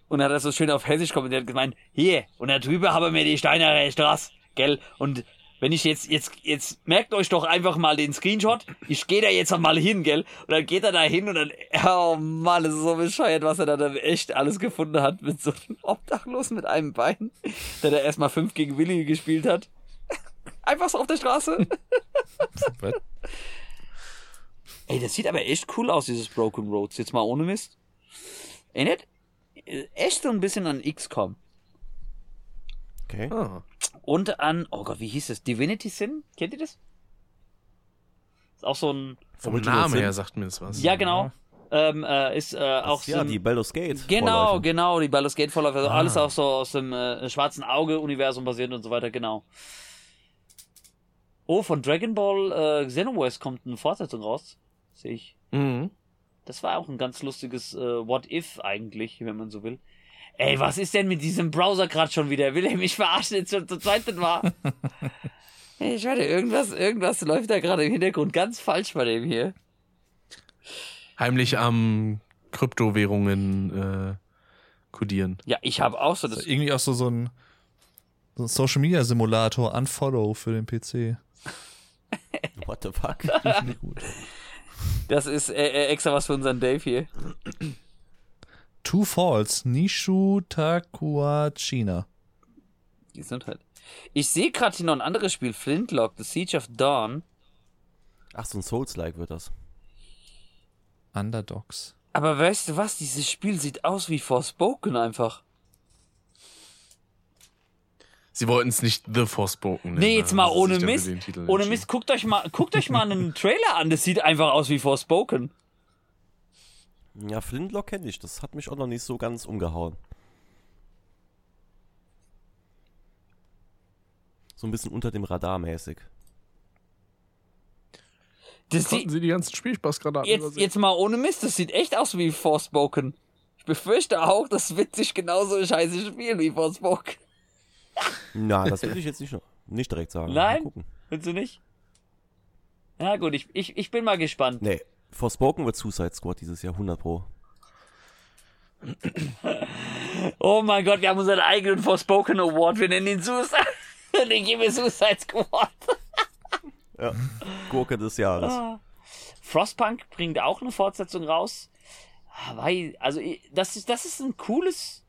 A: Und hat er so schön auf Hessisch kommentiert gemeint, hier, und da drüber haben wir die Steinere Straße, gell? Und wenn ich jetzt, jetzt, jetzt merkt euch doch einfach mal den Screenshot, ich gehe da jetzt mal hin, gell? Und dann geht er da hin und dann, oh Mann, das ist so bescheuert, was er da dann echt alles gefunden hat mit so einem Obdachlosen mit einem Bein, der da erstmal fünf gegen Willi gespielt hat. Einfach so auf der Straße. Ey, das sieht aber echt cool aus, dieses Broken Roads. Jetzt mal ohne Mist. Erinnert echt so ein bisschen an XCOM.
B: Okay.
D: Ah.
A: Und an, oh Gott, wie hieß es? Divinity Sin? Kennt ihr das? Ist auch so ein,
D: Vom Namen her sagt mir das was.
A: ja genau, ähm, äh, ist äh, auch
B: Das,
A: so
B: ja, die Baldur's Gate.
A: Genau,
B: Vorläufer.
A: genau, die Baldur's Gate Vorläufer, also
D: Ah.
A: alles auch so aus dem äh, schwarzen Auge-Universum basiert und so weiter, genau. Oh, von Dragon Ball äh, Xenoverse kommt eine Fortsetzung raus. Sehe ich.
D: Mhm.
A: Das war auch ein ganz lustiges äh, What If eigentlich, wenn man so will. Ey, was ist denn mit diesem Browser gerade schon wieder? Will er mich verarschen, jetzt schon zur zweiten Mal? Ey, ich werde irgendwas, irgendwas läuft da gerade im Hintergrund ganz falsch bei dem hier.
D: Heimlich am Kryptowährungen äh, kodieren.
A: Ja, ich habe auch so das.
C: Irgendwie auch so, so ein, so ein Social Media Simulator, Unfollow für den PC.
B: What the fuck?
A: Das ist äh, äh, extra was für unseren Dave hier.
C: Two Falls, Nishu Takuachina.
A: Gesundheit. Ich sehe gerade hier noch ein anderes Spiel, Flintlock, The Siege of Dawn.
B: Ach, so ein Souls-like wird das.
C: Underdogs.
A: Aber weißt du was? Dieses Spiel sieht aus wie Forspoken einfach.
D: Sie wollten es nicht The Forspoken nennen.
A: Nee, jetzt
D: also
A: mal ohne Mist. Ohne. Mist, guckt euch mal, guckt euch mal einen Trailer an. Das sieht einfach aus wie Forspoken.
B: Ja, Flintlock kenne ich. Das hat mich auch noch nicht so ganz umgehauen. So ein bisschen unter dem Radar mäßig.
A: Das
D: Konnten
A: sieht,
D: sie die ganzen Spielspaßgranaten
A: jetzt,
D: übersehen?
A: jetzt mal ohne Mist, das sieht echt aus wie Forspoken. Ich befürchte auch, das wird sich genauso scheiße spielen wie Forspoken.
B: Na, das will ich jetzt nicht, nicht direkt sagen.
A: Nein? Findest du nicht? Ja gut, ich, ich, ich bin mal gespannt.
B: Nee, Forspoken wird Suicide Squad dieses Jahr 100 Pro.
A: Oh mein Gott, wir haben unseren eigenen Forspoken Award. Wir nennen ihn Suicide. Den geben wir Suicide Squad.
B: Ja. Gurke des Jahres.
A: Ah. Frostpunk bringt auch eine Fortsetzung raus. Weil, also, das ist, das ist ein cooles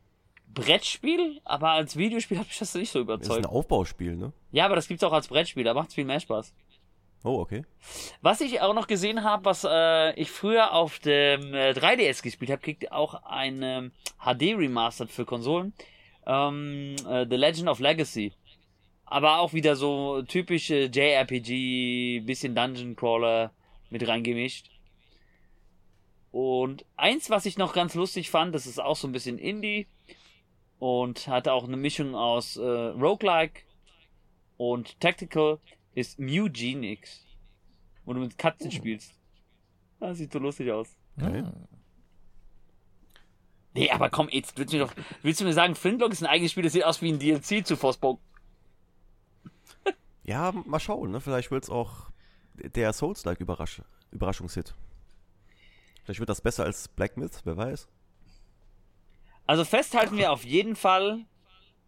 A: Brettspiel, aber als Videospiel hat mich das nicht so
B: Das ist ein
A: überzeugt.
B: Aufbauspiel, ne?
A: Ja, aber das gibt's auch als Brettspiel, da macht's viel mehr Spaß.
B: Oh, okay.
A: Was ich auch noch gesehen habe, was äh, ich früher auf dem äh, 3DS gespielt habe, kriegt auch ein ähm, HD Remastered für Konsolen. Ähm, äh, The Legend of Legacy. Aber auch wieder so typische JRPG, bisschen Dungeon Crawler mit reingemischt. Und eins, was ich noch ganz lustig fand, das ist auch so ein bisschen Indie und hat auch eine Mischung aus äh, Roguelike und Tactical, ist Mugenix, wo du mit Katzen spielst. Das sieht so lustig aus.
B: okay.
A: Nee, aber komm, jetzt willst du mir doch, willst du mir sagen, Flintlock ist ein eigenes Spiel, das sieht aus wie ein DLC zu Forspoken.
B: Ja, mal schauen, ne? Vielleicht wird's auch der Souls-like Überrasch Überraschungshit. Vielleicht wird das besser als Black Myth, wer weiß.
A: Also festhalten wir auf jeden Fall,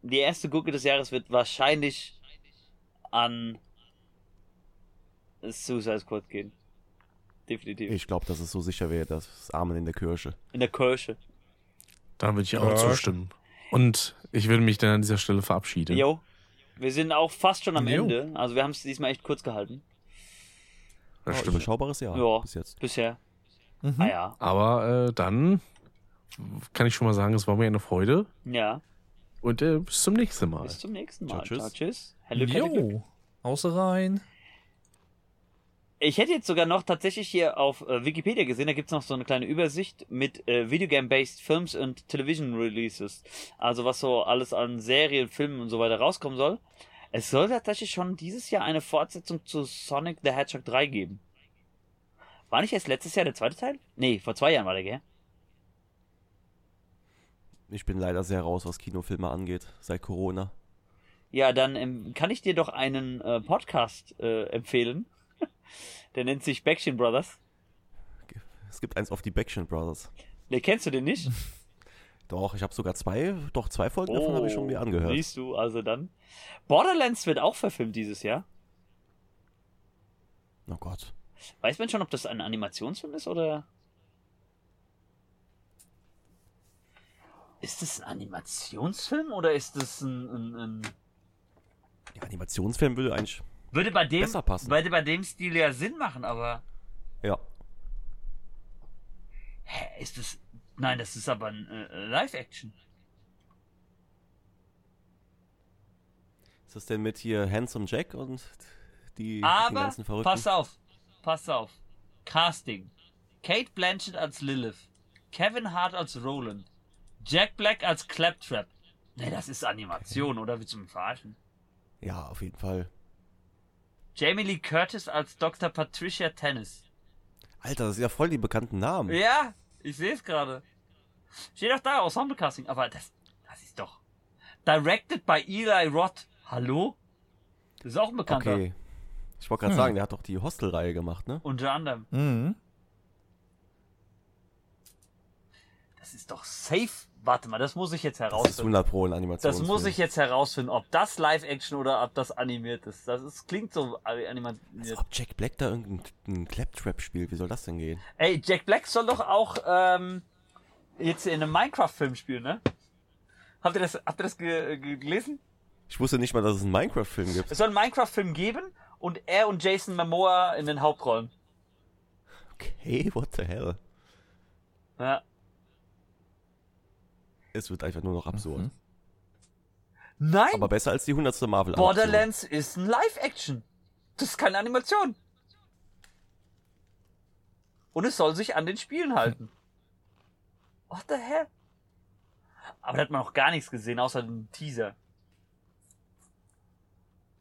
A: die erste Gurke des Jahres wird wahrscheinlich an Suicide Squad gehen. Definitiv.
B: Ich glaube, dass es so sicher wäre, das Amen in der Kirche.
A: In der Kirche.
D: Da würde ich auch
C: Ja.
D: zustimmen. Und ich würde mich dann an dieser Stelle verabschieden.
A: Jo. Wir sind auch fast schon am
C: Jo.
A: Ende. Also wir haben es diesmal echt kurz gehalten.
D: Das
B: Ein
D: stimmt.
B: überschaubares Jahr
A: Ja.
B: bis jetzt.
A: Bisher.
C: Mhm.
A: Ah ja.
D: Aber äh, dann kann ich schon mal sagen, es war mir eine Freude.
A: Ja.
D: Und äh, bis zum nächsten Mal.
A: Bis zum nächsten Mal.
B: Ciao, tschüss.
A: Ciao, tschüss. Hallo, Glück.
C: Jo, außer rein.
A: Ich hätte jetzt sogar noch tatsächlich hier auf äh, Wikipedia gesehen, da gibt's noch so eine kleine Übersicht mit äh, Videogame-based Films und Television Releases. Also was so alles an Serien, Filmen und so weiter rauskommen soll. Es soll tatsächlich schon dieses Jahr eine Fortsetzung zu Sonic the Hedgehog 3 geben. War nicht erst letztes Jahr der zweite Teil? Nee, vor zwei Jahren war der, gell?
B: Ich bin leider sehr raus, was Kinofilme angeht, seit Corona.
A: Ja, dann ähm, kann ich dir doch einen äh, Podcast äh, empfehlen. der nennt sich Backstreet Brothers.
B: Es gibt eins auf die Backstreet Brothers.
A: Ne, kennst du den nicht?
B: Doch, ich habe sogar zwei, doch zwei Folgen davon habe ich schon mir angehört.
A: Siehst du, also dann. Borderlands wird auch verfilmt dieses Jahr.
B: Oh Gott.
A: Weiß man schon, ob das ein Animationsfilm ist oder. Ist das ein Animationsfilm oder ist das ein. ein, ein
B: Ja, Animationsfilm würde eigentlich,
A: würde bei dem,
B: Besser passen.
A: Würde bei dem Stil ja Sinn machen, aber.
B: ja.
A: Ist das. Nein, das ist aber ein äh, Live-Action.
B: Ist das denn mit hier Handsome Jack und die, die
A: Aber,
B: ganzen Verrückten?
A: pass auf, pass auf. Casting. Kate Blanchett als Lilith. Kevin Hart als Roland. Jack Black als Claptrap. Ne, das ist Animation, oder? Willst du mich verarschen?
B: Ja, auf jeden Fall.
A: Jamie Lee Curtis als Dr. Patricia Tennis.
B: Alter, das sind ja voll die bekannten Namen.
A: Ja, ich sehe es gerade. Steht auch da, Ensemble Casting. Aber das, das ist doch. Directed by Eli Roth. Hallo? Das ist auch ein Bekannter.
B: Okay. Ich wollte gerade
C: Hm.
B: sagen, der hat doch die Hostel-Reihe gemacht, ne?
A: Unter anderem.
C: Mhm.
A: Das ist doch safe. Warte mal, das muss ich jetzt
B: Das ist
A: herausfinden.
B: 100 Pro Animation.
A: Das muss ich jetzt herausfinden, ob das Live-Action oder ob das animiert ist. Das ist, klingt so animiert.
B: Als ob Jack Black da irgendeinen Claptrap spielt. Wie soll das denn gehen?
A: Ey, Jack Black soll doch auch ähm, jetzt in einem Minecraft-Film spielen, ne? Habt ihr das, habt ihr das ge ge gelesen?
B: Ich wusste nicht mal, dass es einen Minecraft-Film gibt.
A: Es soll einen Minecraft-Film geben und er und Jason Momoa in den Hauptrollen.
B: Okay, what the hell?
A: Ja.
B: Es wird einfach nur noch absurd.
C: Mhm.
A: Nein!
B: Aber besser als die 100. marvel
A: Borderlands ist ein Live-Action. Das ist keine Animation. Und es soll sich an den Spielen halten. What the hell? Aber da hat man noch gar nichts gesehen, außer den Teaser.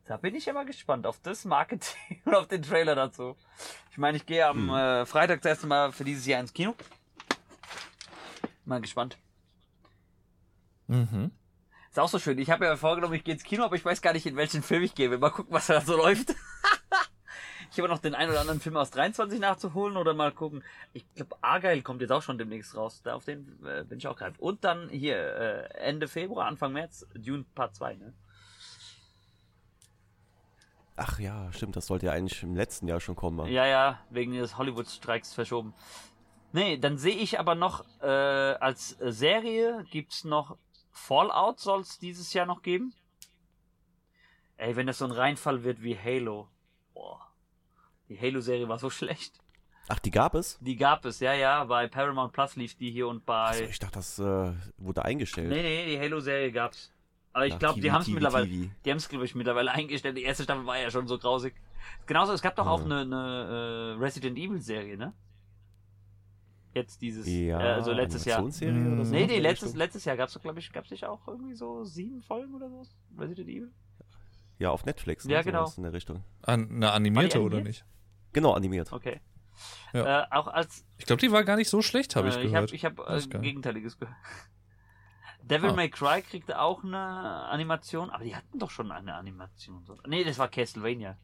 A: Da bin ich immer gespannt auf das Marketing und auf den Trailer dazu. Ich meine, ich gehe am äh, Freitag das erste Mal für dieses Jahr ins Kino. Mal gespannt.
C: Mhm.
A: Ist auch so schön. Ich habe ja vorgenommen, ich gehe ins Kino, aber ich weiß gar nicht, in welchen Film ich gehe. Mal gucken, was da so läuft. ich habe noch den einen oder anderen Film aus 23 nachzuholen oder mal gucken. Ich glaube, Argyle kommt jetzt auch schon demnächst raus. Da auf den äh, bin ich auch gerade. Und dann hier, äh, Ende Februar, Anfang März, Dune Part 2, ne?
B: Ach ja, stimmt, das sollte ja eigentlich im letzten Jahr schon kommen.
A: Ja, ja, wegen des Hollywood-Streiks verschoben. Nee, dann sehe ich aber noch, äh, als Serie gibt's noch Fallout soll es dieses Jahr noch geben. Ey, wenn das so ein Reinfall wird wie Halo. Boah. Die Halo-Serie war so schlecht.
B: Ach, die gab es?
A: Die gab es, ja, ja. Bei Paramount Plus lief die hier und bei.
B: Also ich dachte, das äh, wurde eingestellt.
A: nee, nee, die Halo-Serie gab's. Aber ich glaube, die haben es mittlerweile.
B: TV.
A: Die haben es, glaube ich, mittlerweile eingestellt. Die erste Staffel war ja schon so grausig. Genauso, es gab doch auch eine, eine äh, Resident Evil-Serie, ne? Jetzt dieses,
B: Ja,
A: äh, also letztes Jahr.
B: Animationsserie oder so?
A: Nee, nee, letztes, letztes Jahr gab's doch, glaube ich, gab's nicht auch irgendwie so sieben Folgen oder so? Resident Evil?
B: Ja, auf Netflix. Ne,
A: Ja, genau.
B: In der Richtung.
C: An, eine animierte oder nicht?
B: Genau, animiert.
A: Okay.
C: Ja.
A: Äh, auch als,
C: Ich glaube, die war gar nicht so schlecht, habe ich
A: äh, ich
C: gehört.
A: habe ich hab, äh. Gegenteiliges gehört. Devil
C: Ah.
A: May Cry kriegte auch eine Animation, aber die hatten doch schon eine Animation. Nee, das war Castlevania.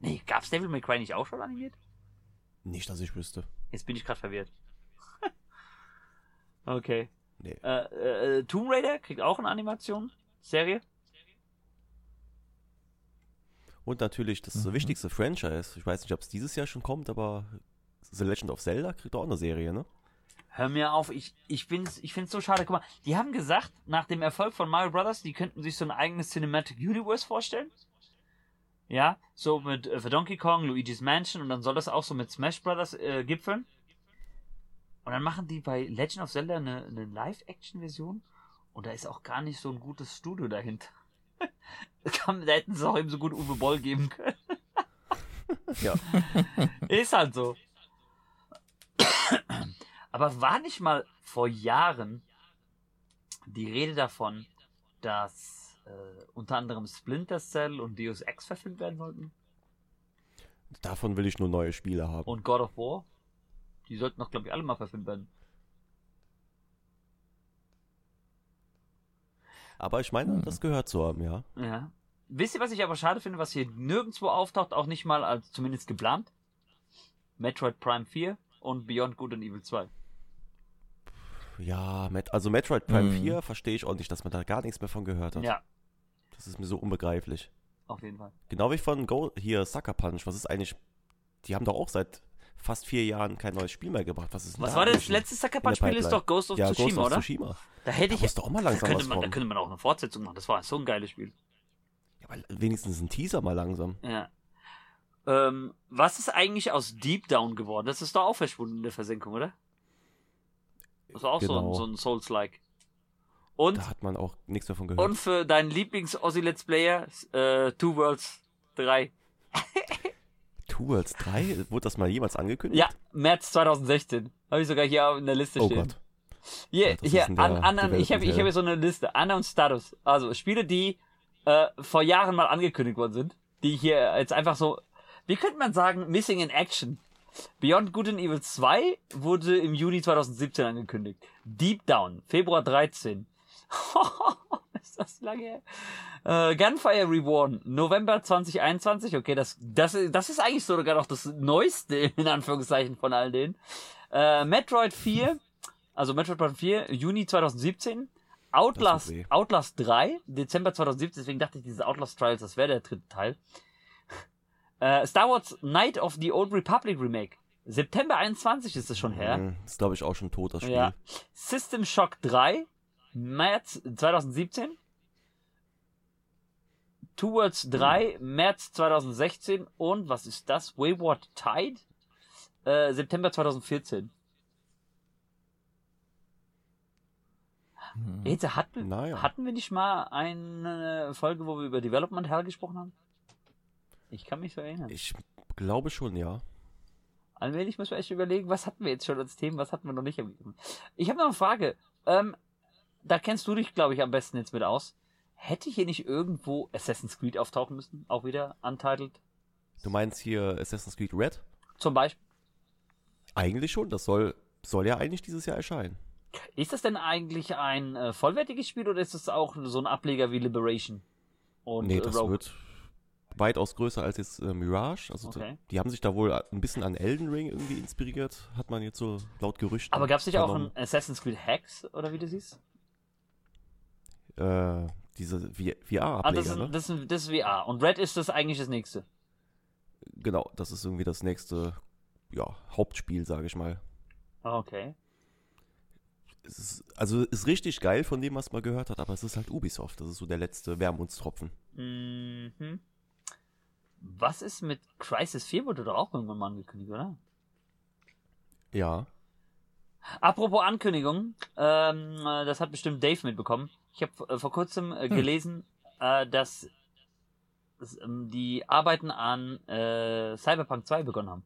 A: Nee, gab's Devil May Cry nicht auch schon animiert?
B: Nicht, dass ich wüsste.
A: Jetzt bin ich gerade verwirrt. Okay.
B: Nee.
A: Äh, äh, Tomb Raider kriegt auch eine Animation. Serie.
B: Und natürlich das
C: Mhm.
B: wichtigste Franchise. Ich weiß nicht, ob es dieses Jahr schon kommt, aber The Legend of Zelda kriegt auch eine Serie, ne?
A: Hör mir auf, ich, ich find's, ich find's so schade. Guck mal, die haben gesagt, nach dem Erfolg von Mario Brothers, die könnten sich so ein eigenes Cinematic Universe vorstellen. Ja, so mit äh, für Donkey Kong, Luigi's Mansion und dann soll das auch so mit Smash Brothers äh, gipfeln. Und dann machen die bei Legend of Zelda eine, eine Live-Action-Version und da ist auch gar nicht so ein gutes Studio dahinter. Da hätten sie auch eben so gut Uwe Boll geben können.
B: Ja.
A: Ist halt so. Aber war nicht mal vor Jahren die Rede davon, dass äh, unter anderem Splinter Cell und Deus Ex verfilmt werden sollten?
B: Davon will ich nur neue Spiele haben.
A: Und God of War? Die sollten doch, glaube ich, alle mal verfilmt werden.
B: Aber ich meine,
C: Hm.
B: das gehört zu haben, ja.
A: Ja. Wisst ihr, was ich aber schade finde, was hier nirgendwo auftaucht, auch nicht mal als zumindest geplant? Metroid Prime 4 und Beyond Good and Evil 2.
B: Ja, also Metroid Prime
C: Mhm.
B: 4 verstehe ich auch nicht, dass man da gar nichts mehr von gehört hat.
A: Ja,
B: Das ist mir so unbegreiflich.
A: auf jeden Fall.
B: Genau wie von Go hier Sucker Punch. Was ist eigentlich. Die haben doch auch seit fast vier Jahren kein neues Spiel mehr gebracht. Was ist
A: Was
B: da
A: war das letzte Sucker
B: in der
A: Punch Spiel? Ist doch Ghost of
B: ja,
A: Tsushima,
B: Ghost of
A: oder?
B: Tsushima.
A: Da hätte
B: Da
A: ich.
B: doch auch mal
A: Da
B: langsam
A: könnte,
B: was
A: man, da könnte man auch eine Fortsetzung machen. Das war so ein geiles Spiel.
B: Ja, aber wenigstens ein Teaser mal langsam.
A: Ja. Ähm, was ist eigentlich aus Deep Down geworden? Das ist doch auch verschwunden in der Versenkung, oder? Das war auch so, ein,
B: Genau.
A: so ein Souls-like. Und,
B: Da hat man auch nichts davon gehört.
A: und für deinen Lieblings-Ossi-Let's Player, äh, Two Worlds 3.
B: Two Worlds 3? Wurde das mal jemals angekündigt?
A: Ja, März 2016. Habe ich sogar hier in der Liste
B: Oh
A: stehen.
B: Gott.
A: Hier,
B: Ja,
A: hier, an, an, an, ich habe ich hab hier so eine Liste. Unknown Status. Also Spiele, die äh, vor Jahren mal angekündigt worden sind. Die hier jetzt einfach so, wie könnte man sagen, Missing in Action. Beyond Good and Evil 2 wurde im Juni 2017 angekündigt. Deep Down, Februar 13. ist das lange her? Äh, Gunfire Reborn, November 2021. Okay, das, das, das ist eigentlich sogar noch das Neueste, in Anführungszeichen, von all denen. Äh, Metroid 4, also Metroid Prime 4, Juni 2017. Outlast. Outlast 3, Dezember 2017, deswegen dachte ich, diese Outlast Trials, das wäre der dritte Teil. Äh, Star Wars Night of the Old Republic Remake. September 21 ist es schon her.
B: Mhm, Ist, glaube ich, auch schon tot, das Spiel.
A: Ja. System Shock 3, März 2017. Two Worlds 3, März 2016. Und was ist das? Wayward Tide, äh, September 2014. Jetzt hatten,
B: Naja.
A: hatten wir nicht mal eine Folge, wo wir über Development Hell gesprochen haben? Ich kann mich so erinnern.
B: Ich glaube schon, ja.
A: Allmählich müssen wir echt überlegen, was hatten wir jetzt schon als Themen, was hatten wir noch nicht. Ich habe noch eine Frage. Ähm, da kennst du dich, glaube ich, am besten jetzt mit aus. Hätte hier nicht irgendwo Assassin's Creed auftauchen müssen? Auch wieder untitled?
B: Du meinst hier Assassin's Creed Red?
A: Zum Beispiel.
B: Eigentlich schon, das soll, soll ja eigentlich dieses Jahr erscheinen.
A: Ist das denn eigentlich ein äh, vollwertiges Spiel oder ist das auch so ein Ableger wie Liberation? Und
B: nee,
A: äh,
B: das
A: Rogue?
B: wird weitaus größer als jetzt äh, Mirage. Also
A: Okay.
B: die haben sich da wohl ein bisschen an Elden Ring irgendwie inspiriert, hat man jetzt so laut Gerüchten.
A: Aber gab es nicht auch ein Assassin's Creed Hex oder wie das hieß?
B: Äh, diese
A: Ah, das,
B: VR-Ableger,
A: ist,
B: ne?
A: das, ist, das ist VR. Und Red ist das eigentlich das nächste.
B: Genau, das ist irgendwie das nächste ja, Hauptspiel, sage ich mal.
A: Okay.
B: Es ist, also ist richtig geil von dem, was man gehört hat, aber es ist halt Ubisoft. Das ist so der letzte Wermutstropfen.
A: Mhm. Was ist mit Crisis 4? Wurde doch auch irgendwann mal angekündigt, oder?
B: Ja.
A: Apropos Ankündigung, ähm, äh, das hat bestimmt Dave mitbekommen. Ich habe äh, vor kurzem äh, gelesen, äh, dass dass, ähm, die Arbeiten an äh, Cyberpunk 2 begonnen haben.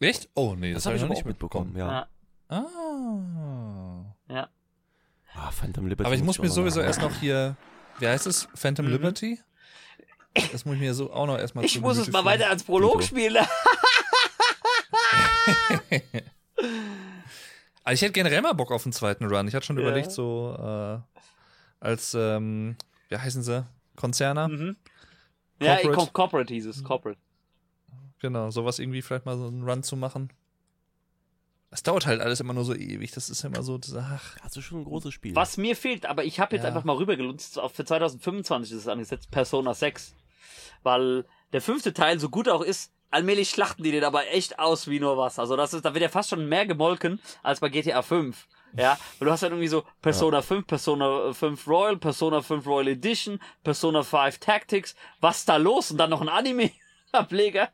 C: Echt? Oh, nee,
B: Das,
C: das,
B: habe ich
C: noch nicht
B: mitbekommen,
C: mitbekommen.
B: ja.
C: Ah.
A: ja.
B: Ah, Phantom Liberty.
C: Aber ich muss mir sowieso erst noch hier, wie heißt es? Phantom
A: Mhm.
C: Liberty? Das muss ich mir so auch noch erstmal
A: Ich muss es mal
C: führen.
A: weiter als Prolog spielen.
C: Also ich hätte generell mal Bock auf einen zweiten Run. Ich hatte schon
A: Ja.
C: überlegt, so äh, als, ähm, wie heißen sie? Konzerner?
A: mhm. Ja,
C: Corporate.
A: Corporate. Corporate hieß es. Corporate.
C: Genau, sowas irgendwie vielleicht mal so einen Run zu machen. Es dauert halt alles immer nur so ewig. Das ist immer so, ach,
B: Das ist schon ein großes Spiel.
A: Was mir fehlt, aber ich habe jetzt
C: Ja.
A: einfach mal rübergelunzt, für 2025 ist es angesetzt, Persona 6. Weil der fünfte Teil, so gut auch ist, allmählich schlachten die den aber echt aus wie nur was. Also das ist, da wird ja fast schon mehr gemolken als bei GTA 5. Ja, weil du hast dann irgendwie so Persona 5, Persona 5 Royal, Persona 5 Royal Edition, Persona 5 Tactics. Was ist da los? Und dann noch ein Anime-Ableger.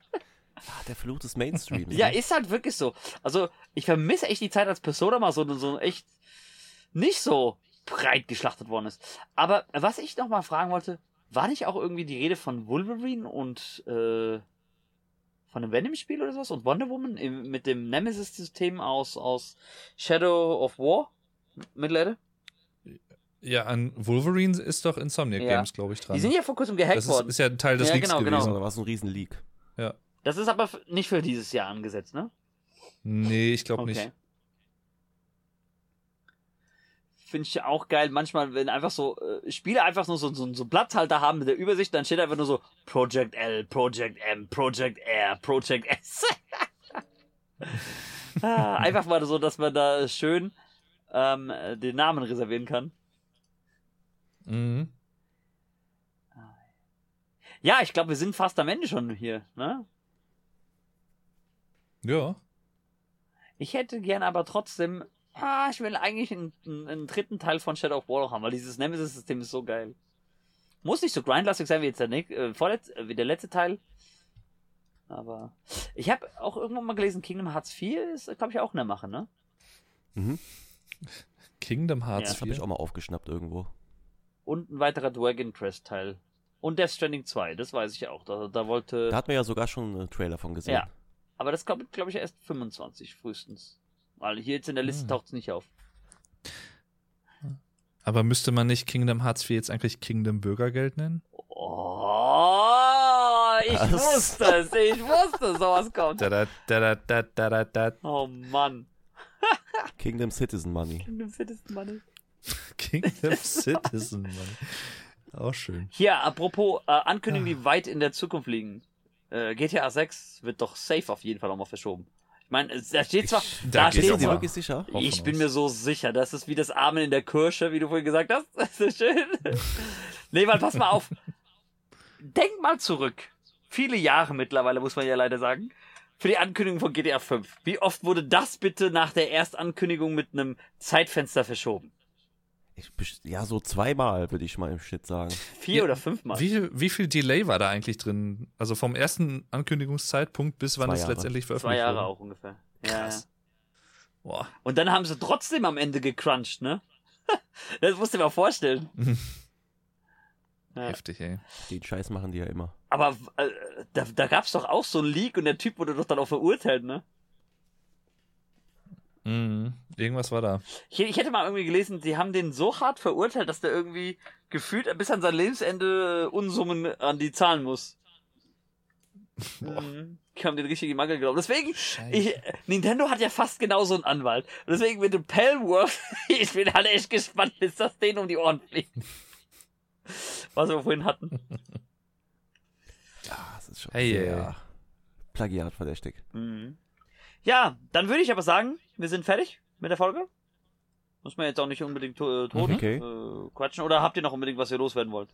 B: ah, der Fluch des Mainstreams.
A: Ja,
B: ne?
A: ist halt wirklich so. Also, ich vermisse echt die Zeit, als Persona mal so, so echt nicht so breit geschlachtet worden ist. Aber was ich noch mal fragen wollte, war nicht auch irgendwie die Rede von Wolverine und äh, von einem Venom-Spiel oder sowas und Wonder Woman im, mit dem Nemesis-System aus, aus Shadow of War? Mittelerde?
C: ja, an Wolverine ist doch Insomniac
A: Ja.
C: Games, glaube ich, dran.
A: Die sind ja vor kurzem gehackt
C: das ist,
A: worden.
C: ist ja ein Teil des
A: Ja,
C: Leaks
A: genau, genau.
C: gewesen.
B: Da war es ein riesen Leak.
C: Ja.
A: Das ist aber nicht für dieses Jahr angesetzt, ne?
C: Nee, ich glaube
A: Okay.
C: nicht.
A: Finde ich auch geil. Manchmal, wenn einfach so äh, Spiele einfach nur so, so, so einen Platzhalter haben mit der Übersicht, dann steht einfach nur so Project L, Project M, Project R, Project S. ah, einfach mal so, dass man da schön ähm, äh, den Namen reservieren kann.
C: Mhm.
A: Ja, ich glaube, wir sind fast am Ende schon hier. Ne?
C: Ja.
A: Ich hätte gern aber trotzdem, ah, ich will eigentlich einen, einen, einen dritten Teil von Shadow of War noch haben, weil dieses Nemesis-System ist so geil. Muss nicht so grindlastig sein wie jetzt der, äh, vorletz, äh, wie der letzte Teil. Aber ich habe auch irgendwann mal gelesen, Kingdom Hearts 4 ist, glaube ich, auch in der Mache, ne?
B: Mhm.
C: Kingdom Hearts
A: Ja.
B: Das habe
C: 4.
B: ich auch mal aufgeschnappt irgendwo.
A: Und ein weiterer Dragon Quest Teil. Und Death Stranding 2, das weiß ich auch. Da, da wollte.
B: Da hat man ja sogar schon einen Trailer von gesehen.
A: Ja. aber das kommt, glaube ich, erst 25 frühestens. Weil hier jetzt in der Liste
C: Hm.
A: taucht es nicht auf.
C: Aber müsste man nicht Kingdom Hearts 4 jetzt eigentlich Kingdom Bürgergeld nennen?
A: Oh, ich
B: Was?
A: wusste es, ich wusste, sowas kommt.
C: Da, da, da, da, da, da, da.
A: Oh Mann.
B: Kingdom Citizen Money.
A: Den fittesten Mann.
C: Kingdom Citizen, Mann. Auch schön.
A: Hier, apropos äh, Ankündigungen,
C: Ah.
A: die weit in der Zukunft liegen. Äh, GTA 6 wird doch safe auf jeden Fall nochmal verschoben. Ich meine, es- da steht zwar,
C: da
A: da
C: geht
A: steht zwar,
B: wirklich sicher?
C: Hoffen
A: ich bin mir so sicher, das ist wie das Amen in der Kirche, wie du vorhin gesagt hast. Das ist so schön. nee, weil pass mal auf. Denk mal zurück. Viele Jahre mittlerweile, muss man ja leider sagen. Für die Ankündigung von GTA 5. Wie oft wurde das bitte nach der Erstankündigung mit einem Zeitfenster verschoben?
B: Ich, ja, so zweimal, würde ich mal im Schnitt sagen.
A: Vier
C: Ja,
A: oder fünfmal?
C: Wie, viel- wie viel Delay war da eigentlich drin? Also vom ersten Ankündigungszeitpunkt bis wann
B: Zwei
C: es
B: Jahre.
C: letztendlich
A: Zwei
C: veröffentlicht
A: Jahre
C: wurde?
A: auch ungefähr. Ja, ja.
C: Krass. Boah.
A: Und dann haben sie trotzdem am Ende gecrunched, ne? Das musst du dir mal vorstellen. Ja.
C: Heftig, ey.
B: Den Scheiß machen die ja immer.
A: Aber äh, da, da gab's doch auch so einen Leak und der Typ wurde doch dann auch verurteilt, ne?
C: Mhm. Irgendwas war da.
A: Ich, ich hätte mal irgendwie gelesen, sie haben den so hart verurteilt, dass der irgendwie gefühlt bis an sein Lebensende Unsummen an die zahlen muss. Mhm. Ich habe den richtigen Mangel geglaubt. Deswegen, ich, Nintendo hat ja fast genauso einen Anwalt. Und deswegen mit dem Palworth, ich bin halt echt gespannt, bis das denen um die Ohren fliegt. Was wir vorhin hatten.
B: Ja, das ist schon
C: Hey,
B: sehr
C: ey.
B: plagiatverdächtig.
A: Mhm. Ja, dann würde ich aber sagen, wir sind fertig mit der Folge. Muss man jetzt auch nicht unbedingt to äh, tot
B: Mhm. Okay.
A: äh, quatschen. Oder habt ihr noch unbedingt, was ihr loswerden wollt?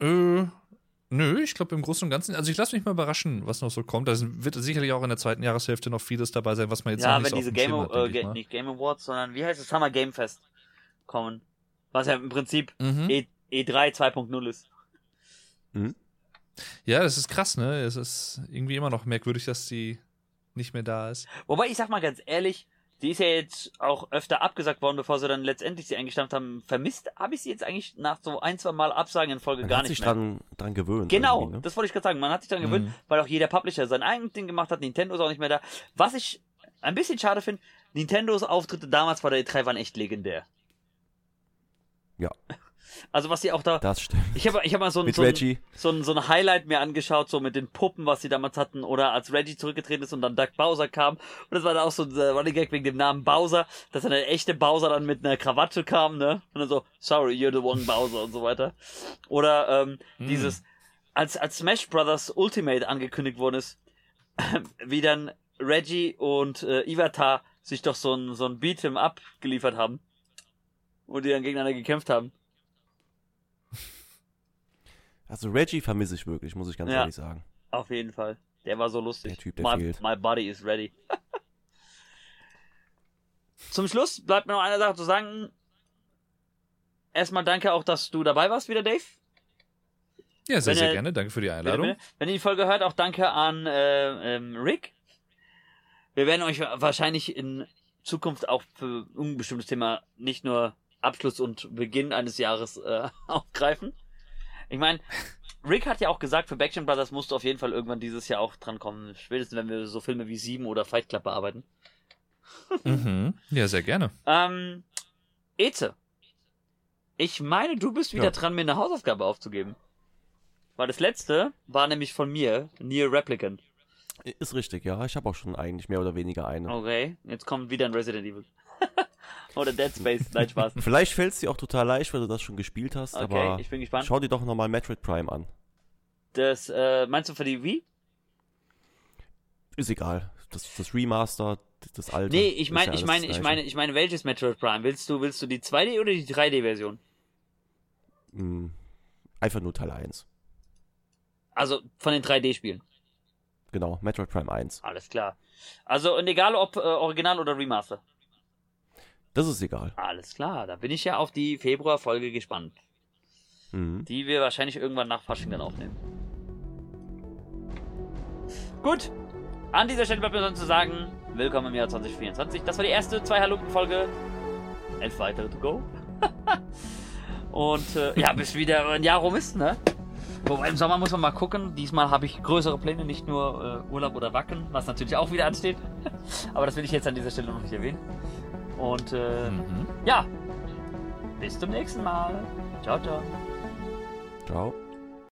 C: Äh, nö, ich glaube im Großen und Ganzen, also ich lasse mich mal überraschen, was noch so kommt. Da wird sicherlich auch in der zweiten Jahreshälfte noch vieles dabei sein, was man jetzt noch
A: ja,
C: nicht
A: wenn
C: so
A: diese
C: auf dem
A: Game,
C: hat,
A: äh, nicht Game Awards, sondern wie heißt es? Summer Game Fest kommen. Was ja im Prinzip
C: Mhm.
A: E E3 2.0 ist.
C: Ja, das ist krass, ne? Es ist irgendwie immer noch merkwürdig, dass die nicht mehr da ist.
A: Wobei ich sag mal ganz ehrlich, die ist ja jetzt auch öfter abgesagt worden, bevor sie dann letztendlich sie eingestampft haben. Vermisst habe ich sie jetzt eigentlich nach so ein, zwei Mal Absagen in Folge
B: Man
A: gar
B: hat
A: nicht
B: sich
A: mehr.
B: dran, dran gewöhnt.
A: Genau,
B: ne?
A: das wollte ich gerade sagen. Man hat sich daran gewöhnt,
C: Mhm.
A: weil auch jeder Publisher sein eigenes Ding gemacht hat. Nintendo ist auch nicht mehr da. Was ich ein bisschen schade finde, Nintendos Auftritte damals bei der E3 waren echt legendär.
B: Ja.
A: Also was sie auch da.
B: Das stimmt.
A: Ich habe ich hab mal so ein, so, ein, so, ein, so ein Highlight mir angeschaut, so mit den Puppen, was sie damals hatten, oder als Reggie zurückgetreten ist und dann Doug Bowser kam. Und das war dann auch so ein äh, Running Gag wegen dem Namen Bowser, dass dann der echte Bowser dann mit einer Krawatte kam, ne? Und dann so, sorry, you're the one Bowser und so weiter. Oder ähm,
C: Hm.
A: dieses, als, als Smash Brothers Ultimate angekündigt worden ist, wie dann Reggie und äh, Iwata sich doch so ein, so ein Beat'em Up geliefert haben. Und die dann gegeneinander gekämpft haben.
B: Also Reggie vermisse ich wirklich, muss ich ganz
A: Ja.
B: ehrlich sagen.
A: Auf jeden Fall. Der war so lustig.
B: Der Typ, der
A: my,
B: fehlt.
A: my body is ready. Zum Schluss bleibt mir noch eine Sache zu sagen. Erstmal danke auch, dass du dabei warst wieder, Dave.
C: Ja, sehr,
A: Wenn
C: sehr
A: ihr-
C: gerne. Danke für die
A: Bitte,
C: Einladung.
A: bitte. Wenn ihr die Folge hört, auch danke an äh, ähm, Rick. Wir werden euch wahrscheinlich in Zukunft auch für ein unbestimmtes Thema nicht nur Abschluss und Beginn eines Jahres äh, aufgreifen. Ich meine, Rick hat ja auch gesagt, für Backstreet Brothers musst du auf jeden Fall irgendwann dieses Jahr auch drankommen. Spätestens, wenn wir so Filme wie Sieben oder Fight Club bearbeiten.
C: Mhm. Ja, sehr gerne.
A: Ähm, Eze. Ich meine, du bist wieder
B: Ja.
A: dran, mir eine Hausaufgabe aufzugeben. Weil das letzte war nämlich von mir, Near Replicant.
B: Ist richtig, ja. Ich habe auch schon eigentlich mehr oder weniger eine.
A: Okay, jetzt kommt wieder ein Resident Evil. Oder Dead Space, nein, Spaß.
B: Vielleicht fällt es dir auch total leicht, weil du das schon gespielt hast,
A: Okay,
B: aber
A: ich bin gespannt.
B: schau dir doch nochmal Metroid Prime an.
A: Das, äh, meinst du für die Wii?
B: Ist egal. Das, das Remaster, das, alte.
A: Nee, ich meine,
B: ja
A: ich meine, ich meine, ich meine, welches Metroid Prime? Willst du, willst du die 2D oder die 3D-Version?
B: Hm, einfach nur Teil 1.
A: Also von den 3D-Spielen.
B: Genau, Metroid Prime 1.
A: Alles klar. Also, und egal ob äh, Original oder Remaster.
B: Das ist egal.
A: Alles klar, da bin ich ja auf die Februar-Folge gespannt.
B: Mhm.
A: Die wir wahrscheinlich irgendwann nach Fasching dann aufnehmen. Gut, An dieser Stelle bleibt mir sonst zu sagen, willkommen im Jahr 2024. Das war die erste zwei Halunken-Folge. Elf weitere to go. Und äh, ja, bis wieder ein Jahr rum ist, ne? Wobei im Sommer muss man mal gucken. Diesmal habe ich größere Pläne, nicht nur äh, Urlaub oder Wacken, was natürlich auch wieder ansteht. Aber das will ich jetzt an dieser Stelle noch nicht erwähnen. Und äh,
C: Mhm.
A: ja, bis zum nächsten Mal. Ciao, ciao.
B: Ciao.